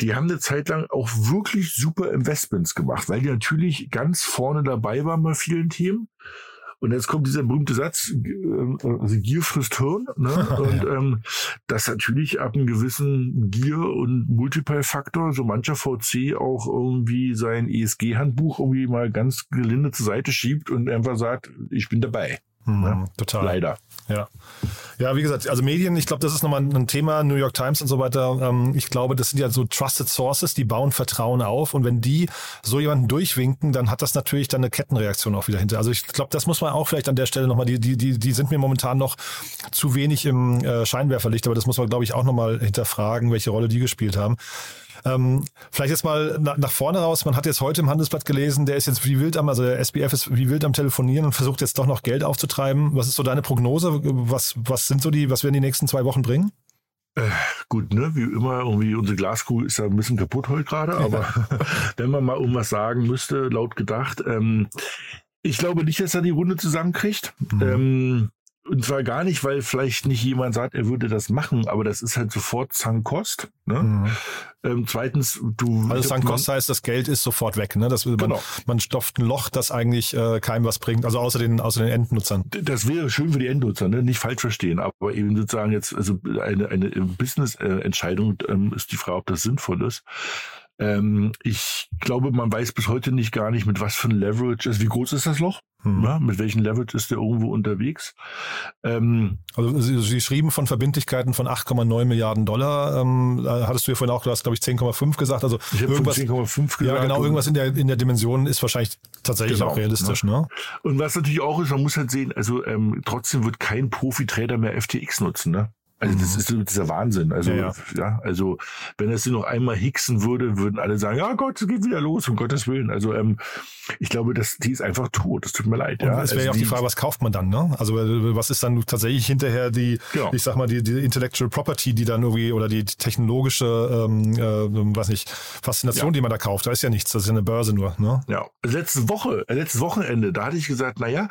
die haben eine Zeit lang auch wirklich super Investments gemacht, weil die natürlich ganz vorne dabei waren bei vielen Themen. Und jetzt kommt dieser berühmte Satz, äh, also Gier frisst Hirn. Ne? Und ähm, das natürlich ab einem gewissen Gier- und Multiple-Faktor so mancher VC auch irgendwie sein ESG-Handbuch irgendwie mal ganz gelinde zur Seite schiebt und einfach sagt, ich bin dabei. Mhm, ne? Total. Leider. Ja. Ja, wie gesagt, also Medien, ich glaube, das ist nochmal ein Thema, New York Times und so weiter. Ähm, ich glaube, das sind ja so Trusted Sources, die bauen Vertrauen auf. Und wenn die so jemanden durchwinken, dann hat das natürlich dann eine Kettenreaktion auch wieder hinter. Also ich glaube, das muss man auch vielleicht an der Stelle nochmal, die, die, die, die sind mir momentan noch zu wenig im äh, Scheinwerferlicht, aber das muss man, glaube ich, auch nochmal hinterfragen, welche Rolle die gespielt haben. Ähm, vielleicht jetzt mal nach, nach vorne raus. Man hat jetzt heute im Handelsblatt gelesen, der ist jetzt wie wild am, also der SBF ist wie wild am Telefonieren und versucht jetzt doch noch Geld aufzutreiben. Was ist so deine Prognose? Was, was sind so die, was werden die nächsten zwei Wochen bringen? Äh, gut, ne, wie immer, irgendwie unsere Glaskugel ist ja ein bisschen kaputt heute gerade, aber wenn man mal irgendwas sagen müsste, laut gedacht, ähm, ich glaube nicht, dass er die Runde zusammenkriegt. Mhm. Ähm, und zwar gar nicht, weil vielleicht nicht jemand sagt, er würde das machen, aber das ist halt sofort Zankost. Ne? Mhm. Ähm, zweitens, du. Also Zankost heißt, das Geld ist sofort weg. Ne? Das, genau. man, man stopft ein Loch, das eigentlich äh, keinem was bringt, also außer den, außer den Endnutzern. Das wäre schön für die Endnutzer, ne? nicht falsch verstehen, aber eben sozusagen jetzt, also eine, eine Business-Entscheidung ähm, ist die Frage, ob das sinnvoll ist. Ähm, ich glaube, man weiß bis heute nicht gar nicht, mit was für ein Leverage, also wie groß ist das Loch? Hm. Ja, mit welchen Leverage ist der irgendwo unterwegs? Ähm, also Sie, Sie, schrieben von Verbindlichkeiten von 8,9 Milliarden Dollar. Ähm, hattest du ja vorhin auch, du hast glaube ich 10,5 gesagt. Also ich irgendwas 10,5 gesagt. Ja, genau, irgendwas in der, in der Dimension ist wahrscheinlich tatsächlich genau, auch realistisch. Ne? ne? Und was natürlich auch ist, man muss halt sehen, also ähm, trotzdem wird kein Profi-Trader mehr FTX nutzen. Ne? Also das mhm. ist so dieser Wahnsinn. Also ja, ja. ja also wenn es sie noch einmal hicksen würde, würden alle sagen, ja Gott, es geht wieder los, um Gottes Willen. Also ähm, ich glaube, dass die ist einfach tot. Das tut mir leid. Und ja. Es wäre also ja auch die Frage, was kauft man dann? Ne? Also äh, was ist dann tatsächlich hinterher die, genau. ich sag mal, die, die Intellectual Property, die dann irgendwie oder die technologische, ähm, äh, weiß nicht, Faszination, ja. die man da kauft. Da ist ja nichts. Das ist ja eine Börse nur. Ne? Ja. Letzte Woche, äh, letztes Wochenende, da hatte ich gesagt, naja,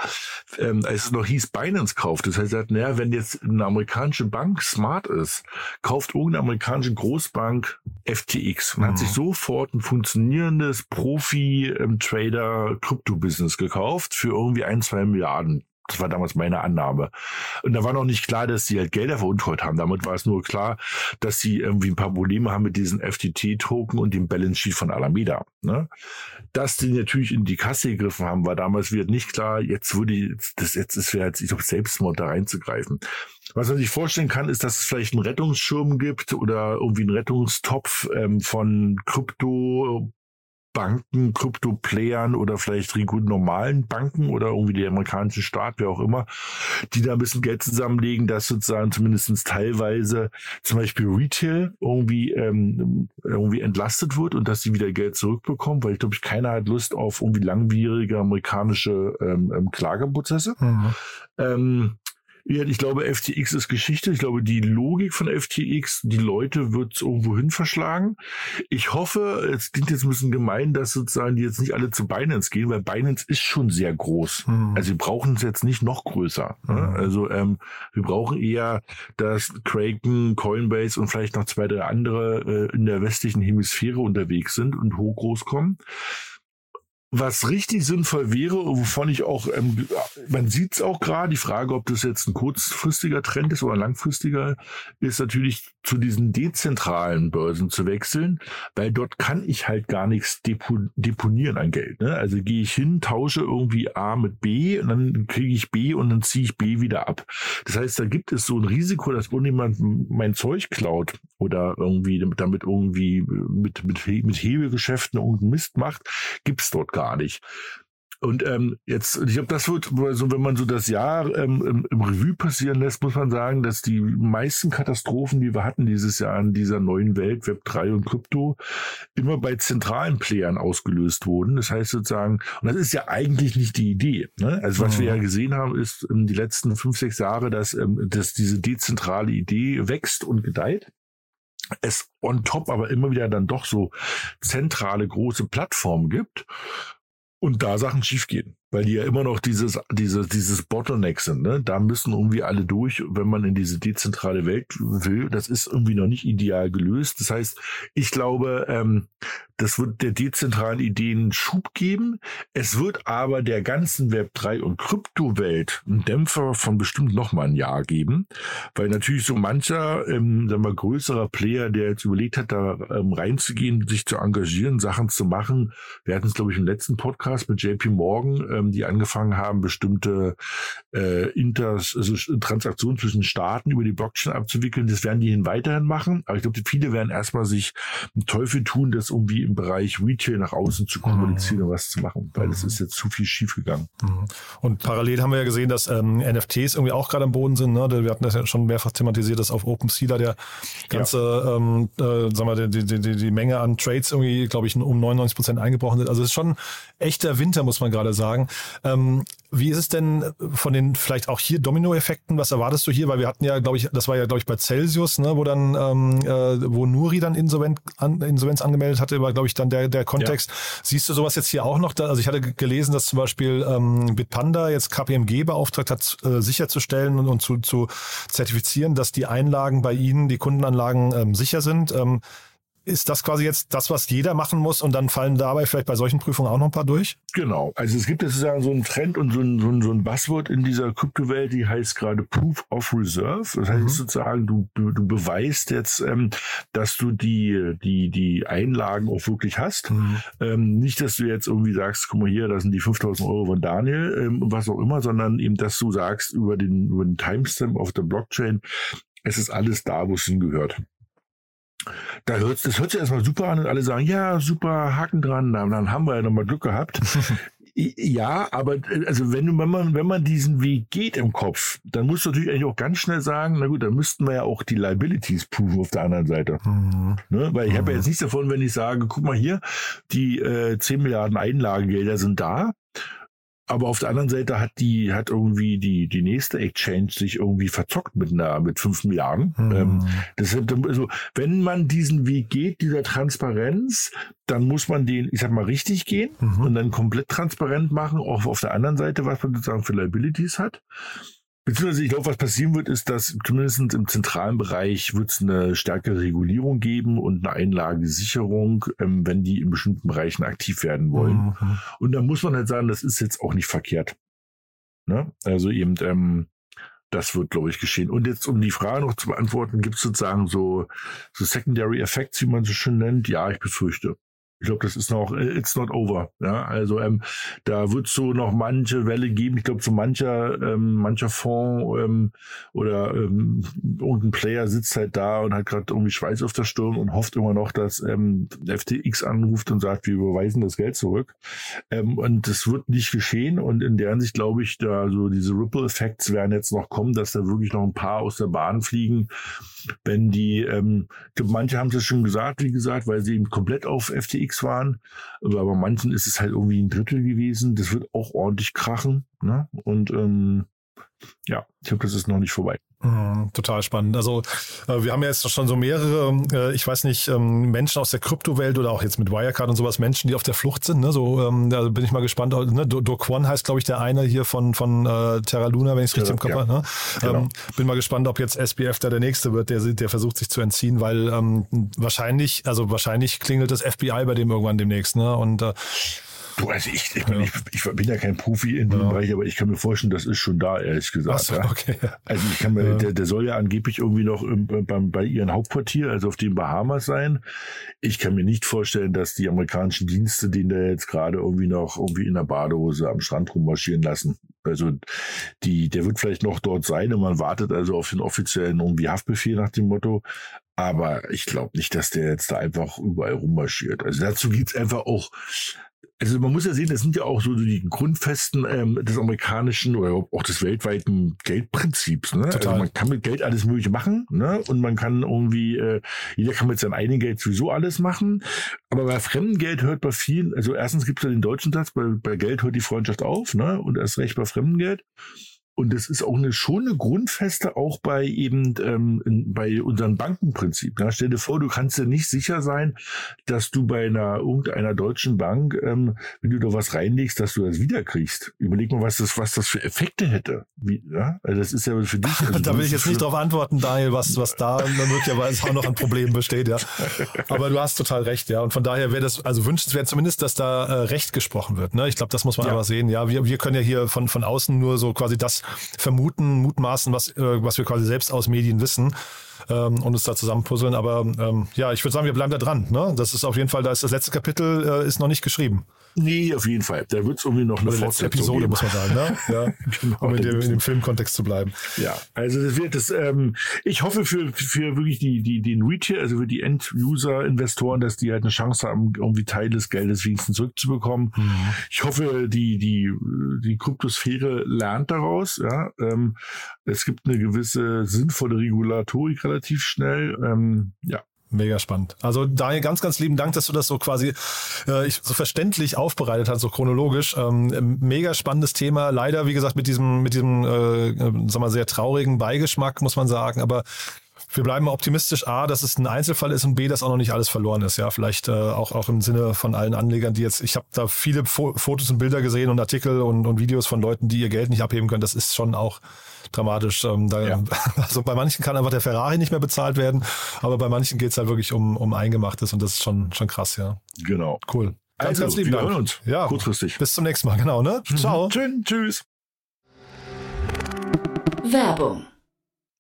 ähm, als es noch hieß, Binance kauft. Das heißt, naja, wenn jetzt eine amerikanische Bank Bank smart ist, kauft irgendeine amerikanische Großbank FTX und mhm. hat sich sofort ein funktionierendes Profi-Trader-Krypto-Business gekauft für irgendwie ein, zwei Milliarden. Das war damals meine Annahme. Und da war noch nicht klar, dass sie halt Gelder veruntreut haben. Damit war es nur klar, dass sie irgendwie ein paar Probleme haben mit diesen FTT-Token und dem Balance Sheet von Alameda. Ne? Dass die natürlich in die Kasse gegriffen haben, war damals wieder nicht klar. Jetzt würde das jetzt ist wäre jetzt, ich glaube, Selbstmord da reinzugreifen. Was man sich vorstellen kann, ist, dass es vielleicht einen Rettungsschirm gibt oder irgendwie einen Rettungstopf ähm, von Krypto Banken, Krypto-Playern oder vielleicht normalen Banken oder irgendwie der amerikanische Staat, wer auch immer, die da ein bisschen Geld zusammenlegen, dass sozusagen zumindest teilweise zum Beispiel Retail irgendwie, ähm, irgendwie entlastet wird und dass sie wieder Geld zurückbekommen, weil ich glaube, keiner hat Lust auf irgendwie langwierige amerikanische ähm, ähm Klageprozesse. Mhm. Ähm, ich glaube, FTX ist Geschichte. Ich glaube, die Logik von FTX, die Leute wird es irgendwo hin verschlagen. Ich hoffe, es klingt jetzt ein bisschen gemein, dass sozusagen die jetzt nicht alle zu Binance gehen, weil Binance ist schon sehr groß. Mhm. Also wir brauchen es jetzt nicht noch größer. Ne? Mhm. Also ähm, wir brauchen eher, dass Kraken, Coinbase und vielleicht noch zwei, drei andere äh, in der westlichen Hemisphäre unterwegs sind und hoch groß kommen. Was richtig sinnvoll wäre, wovon ich auch, ähm, man sieht es auch gerade, die Frage, ob das jetzt ein kurzfristiger Trend ist oder langfristiger, ist natürlich zu diesen dezentralen Börsen zu wechseln, weil dort kann ich halt gar nichts depo deponieren an Geld. Ne? Also gehe ich hin, tausche irgendwie A mit B und dann kriege ich B und dann ziehe ich B wieder ab. Das heißt, da gibt es so ein Risiko, dass irgendjemand mein Zeug klaut oder irgendwie damit irgendwie mit, mit, mit Hebelgeschäften irgendeinen Mist macht, gibt es dort gar nicht. Und ähm, jetzt, ich glaube, das wird, also wenn man so das Jahr ähm, im, im Revue passieren lässt, muss man sagen, dass die meisten Katastrophen, die wir hatten dieses Jahr in dieser neuen Welt, Web 3 und Krypto, immer bei zentralen Playern ausgelöst wurden. Das heißt sozusagen, und das ist ja eigentlich nicht die Idee. Ne? Also was mhm. wir ja gesehen haben, ist ähm, die letzten fünf, sechs Jahre, dass, ähm, dass diese dezentrale Idee wächst und gedeiht es on top aber immer wieder dann doch so zentrale große Plattformen gibt und da Sachen schiefgehen weil die ja immer noch dieses, dieses, dieses Bottleneck sind. Ne? Da müssen irgendwie alle durch, wenn man in diese dezentrale Welt will. Das ist irgendwie noch nicht ideal gelöst. Das heißt, ich glaube, ähm, das wird der dezentralen Ideen Schub geben. Es wird aber der ganzen Web3 und Kryptowelt einen Dämpfer von bestimmt noch mal ein Jahr geben, weil natürlich so mancher, ähm, sagen wir, größerer Player, der jetzt überlegt hat, da ähm, reinzugehen, sich zu engagieren, Sachen zu machen. Wir hatten es, glaube ich, im letzten Podcast mit JP Morgan, ähm, die angefangen haben, bestimmte äh, Inters, also Transaktionen zwischen Staaten über die Blockchain abzuwickeln. Das werden die hin weiterhin machen. Aber ich glaube, viele werden erstmal sich einen Teufel tun, das irgendwie im Bereich Retail nach außen zu kommunizieren mhm. und was zu machen, weil es mhm. ist jetzt zu viel schiefgegangen. Mhm. Und parallel haben wir ja gesehen, dass ähm, NFTs irgendwie auch gerade am Boden sind. Ne? Wir hatten das ja schon mehrfach thematisiert, dass auf OpenSea da der ganze, ja. ähm, äh, sagen wir, die, die, die, die Menge an Trades irgendwie, glaube ich, um 99 Prozent eingebrochen sind. Also es ist schon echter Winter, muss man gerade sagen. Sagen. Ähm, wie ist es denn von den vielleicht auch hier Dominoeffekten? Was erwartest du hier? Weil wir hatten ja, glaube ich, das war ja, glaube ich, bei Celsius, ne, wo dann, ähm, äh, wo Nuri dann Insolvenz, an, Insolvenz angemeldet hatte, war, glaube ich, dann der, der Kontext. Ja. Siehst du sowas jetzt hier auch noch? Da, also ich hatte gelesen, dass zum Beispiel ähm, Bitpanda jetzt KPMG beauftragt hat, äh, sicherzustellen und, und zu, zu zertifizieren, dass die Einlagen bei ihnen, die Kundenanlagen ähm, sicher sind. Ähm, ist das quasi jetzt das, was jeder machen muss und dann fallen dabei vielleicht bei solchen Prüfungen auch noch ein paar durch? Genau. Also es gibt sozusagen so einen Trend und so ein, so ein, so ein Buzzword in dieser Kryptowelt, die heißt gerade Proof of Reserve. Das heißt mhm. sozusagen, du, du, du beweist jetzt, ähm, dass du die, die, die Einlagen auch wirklich hast. Mhm. Ähm, nicht, dass du jetzt irgendwie sagst, guck mal hier, das sind die 5000 Euro von Daniel, ähm, was auch immer, sondern eben, dass du sagst über den, über den Timestamp auf der Blockchain, es ist alles da, wo es hingehört. Da hört's, das hört sich erstmal super an und alle sagen, ja, super, Haken dran, dann haben wir ja nochmal Glück gehabt. Ja, aber also wenn, wenn man wenn man diesen Weg geht im Kopf, dann muss du natürlich eigentlich auch ganz schnell sagen, na gut, dann müssten wir ja auch die Liabilities proven auf der anderen Seite. Mhm. Ne? Weil ich mhm. habe ja jetzt nichts davon, wenn ich sage, guck mal hier, die äh, 10 Milliarden Einlagengelder sind da aber auf der anderen Seite hat die, hat irgendwie die, die nächste Exchange sich irgendwie verzockt mit einer, mit fünf Milliarden. Mhm. Ähm, deshalb, also, wenn man diesen Weg geht, dieser Transparenz, dann muss man den, ich sag mal, richtig gehen mhm. und dann komplett transparent machen, auch auf der anderen Seite, was man sozusagen für Liabilities hat. Beziehungsweise ich glaube, was passieren wird, ist, dass zumindest im zentralen Bereich wird es eine stärkere Regulierung geben und eine Einlagensicherung, ähm, wenn die in bestimmten Bereichen aktiv werden wollen. Mhm. Und da muss man halt sagen, das ist jetzt auch nicht verkehrt. Ne? Also eben, ähm, das wird, glaube ich, geschehen. Und jetzt, um die Frage noch zu beantworten, gibt es sozusagen so, so Secondary Effects, wie man so schön nennt? Ja, ich befürchte. Ich glaube, das ist noch, äh, it's not over. Ja, also ähm, da wird so noch manche Welle geben. Ich glaube, so mancher, ähm, mancher Fonds ähm, oder ähm, irgendein Player sitzt halt da und hat gerade irgendwie Schweiß auf der Stirn und hofft immer noch, dass ähm, FTX anruft und sagt, wir überweisen das Geld zurück. Ähm, und das wird nicht geschehen. Und in der Hinsicht glaube ich, da so diese Ripple-Effekte werden jetzt noch kommen, dass da wirklich noch ein paar aus der Bahn fliegen, wenn die, ähm, ich glaube, manche haben es schon gesagt, wie gesagt, weil sie eben komplett auf FTX unterwegs waren. Aber bei manchen ist es halt irgendwie ein Drittel gewesen. Das wird auch ordentlich krachen. Ne? Und ähm, ja, ich glaube, das ist noch nicht vorbei. Mhm, total spannend. Also äh, wir haben ja jetzt schon so mehrere, äh, ich weiß nicht, ähm, Menschen aus der Kryptowelt oder auch jetzt mit Wirecard und sowas, Menschen, die auf der Flucht sind. Ne? So, ähm, da bin ich mal gespannt. Ne? Do, Do Kwon heißt, glaube ich, der eine hier von, von äh, Terra Luna, wenn ich es richtig ja, im Kopf habe. Ne? Genau. Ähm, bin mal gespannt, ob jetzt SBF da der nächste wird, der, der versucht sich zu entziehen, weil ähm, wahrscheinlich, also wahrscheinlich klingelt das FBI bei dem irgendwann demnächst. Ne? Und äh, Du, also ich, ich, bin, ja. ich, ich, bin ja kein Profi in dem ja. Bereich, aber ich kann mir vorstellen, das ist schon da, ehrlich gesagt. So, okay. Also ich kann mir, der, der soll ja angeblich irgendwie noch im, beim, bei ihren Hauptquartier, also auf den Bahamas sein. Ich kann mir nicht vorstellen, dass die amerikanischen Dienste den da jetzt gerade irgendwie noch irgendwie in der Badehose am Strand rummarschieren lassen. Also die, der wird vielleicht noch dort sein und man wartet also auf den offiziellen irgendwie Haftbefehl nach dem Motto. Aber ich glaube nicht, dass der jetzt da einfach überall rummarschiert. Also dazu gibt's einfach auch also man muss ja sehen, das sind ja auch so die Grundfesten ähm, des amerikanischen oder auch des weltweiten Geldprinzips. Ne? Also man kann mit Geld alles Mögliche machen ne? und man kann irgendwie, äh, jeder kann mit seinem eigenen Geld sowieso alles machen. Aber bei fremdem Geld hört bei vielen, also erstens gibt es ja den deutschen Satz, bei, bei Geld hört die Freundschaft auf ne? und erst recht bei fremdem Geld. Und das ist auch eine schon eine Grundfeste auch bei eben ähm, in, bei unserem Bankenprinzip. Ja, stell dir vor, du kannst ja nicht sicher sein, dass du bei einer irgendeiner deutschen Bank, ähm, wenn du da was reinlegst, dass du das wiederkriegst. Überleg mal, was das was das für Effekte hätte. Wie, ja? Also das ist ja für dich. Also da will ich jetzt nicht darauf antworten, Daniel, was was da möglicherweise auch noch an Problemen besteht. Ja, aber du hast total recht. Ja, und von daher wäre das also wünschenswert zumindest, dass da äh, Recht gesprochen wird. Ne? Ich glaube, das muss man ja. aber sehen. Ja, wir wir können ja hier von von außen nur so quasi das vermuten, mutmaßen, was, äh, was wir quasi selbst aus Medien wissen ähm, und uns da zusammenpuzzeln. Aber ähm, ja, ich würde sagen, wir bleiben da dran. Ne? Das ist auf jeden Fall, da ist das letzte Kapitel äh, ist noch nicht geschrieben. Nee, auf jeden Fall. Da wird es irgendwie noch eine Oder Fortsetzung Episode, geben. muss man sagen, ne? Ja, genau, um in dem, in dem Filmkontext zu bleiben. Ja, also das wird das, ähm, ich hoffe für, für wirklich die, die, den Retail, also für die End-User-Investoren, dass die halt eine Chance haben, irgendwie Teil des Geldes wenigstens zurückzubekommen. Mhm. Ich hoffe, die, die, die Kryptosphäre lernt daraus, ja. Ähm, es gibt eine gewisse sinnvolle Regulatorik relativ schnell. Ähm, ja, mega spannend. Also Daniel, ganz, ganz lieben Dank, dass du das so quasi äh, so verständlich aufbereitet hast, so chronologisch. Ähm, mega spannendes Thema. Leider, wie gesagt, mit diesem, mit diesem, äh, äh sag mal, sehr traurigen Beigeschmack, muss man sagen. Aber wir bleiben optimistisch, A, dass es ein Einzelfall ist und B, dass auch noch nicht alles verloren ist. Ja, vielleicht äh, auch, auch im Sinne von allen Anlegern, die jetzt, ich habe da viele Fo Fotos und Bilder gesehen und Artikel und, und Videos von Leuten, die ihr Geld nicht abheben können. Das ist schon auch dramatisch. Ähm, da, ja. Also bei manchen kann einfach der Ferrari nicht mehr bezahlt werden, aber bei manchen geht es halt wirklich um, um Eingemachtes und das ist schon, schon krass, ja. Genau. Cool. Ganz, also, ganz lieben wir Dank. hören uns. Ja. Kurzfristig. Bis zum nächsten Mal, genau, ne? Mhm. Ciao. Tschüss. Werbung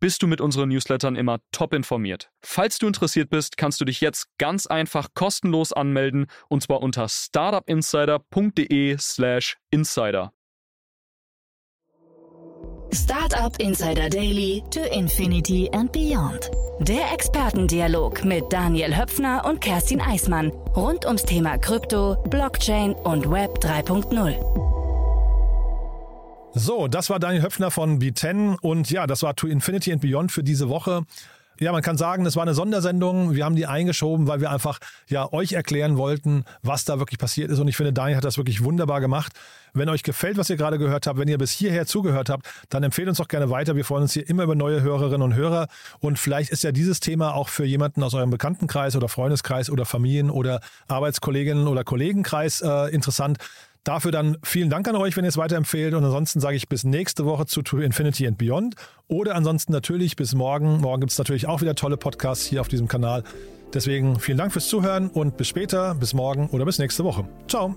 bist du mit unseren Newslettern immer top informiert. Falls du interessiert bist, kannst du dich jetzt ganz einfach kostenlos anmelden und zwar unter startupinsider.de/slash insider. Startup Insider Daily to Infinity and Beyond. Der Expertendialog mit Daniel Höpfner und Kerstin Eismann rund ums Thema Krypto, Blockchain und Web 3.0. So, das war Daniel Höpfner von B10 und ja, das war To Infinity and Beyond für diese Woche. Ja, man kann sagen, es war eine Sondersendung. Wir haben die eingeschoben, weil wir einfach ja euch erklären wollten, was da wirklich passiert ist. Und ich finde, Daniel hat das wirklich wunderbar gemacht. Wenn euch gefällt, was ihr gerade gehört habt, wenn ihr bis hierher zugehört habt, dann empfehlt uns doch gerne weiter. Wir freuen uns hier immer über neue Hörerinnen und Hörer. Und vielleicht ist ja dieses Thema auch für jemanden aus eurem Bekanntenkreis oder Freundeskreis oder Familien- oder Arbeitskolleginnen oder Kollegenkreis äh, interessant Dafür dann vielen Dank an euch, wenn ihr es weiterempfehlt. Und ansonsten sage ich bis nächste Woche zu To Infinity and Beyond. Oder ansonsten natürlich bis morgen. Morgen gibt es natürlich auch wieder tolle Podcasts hier auf diesem Kanal. Deswegen vielen Dank fürs Zuhören und bis später, bis morgen oder bis nächste Woche. Ciao.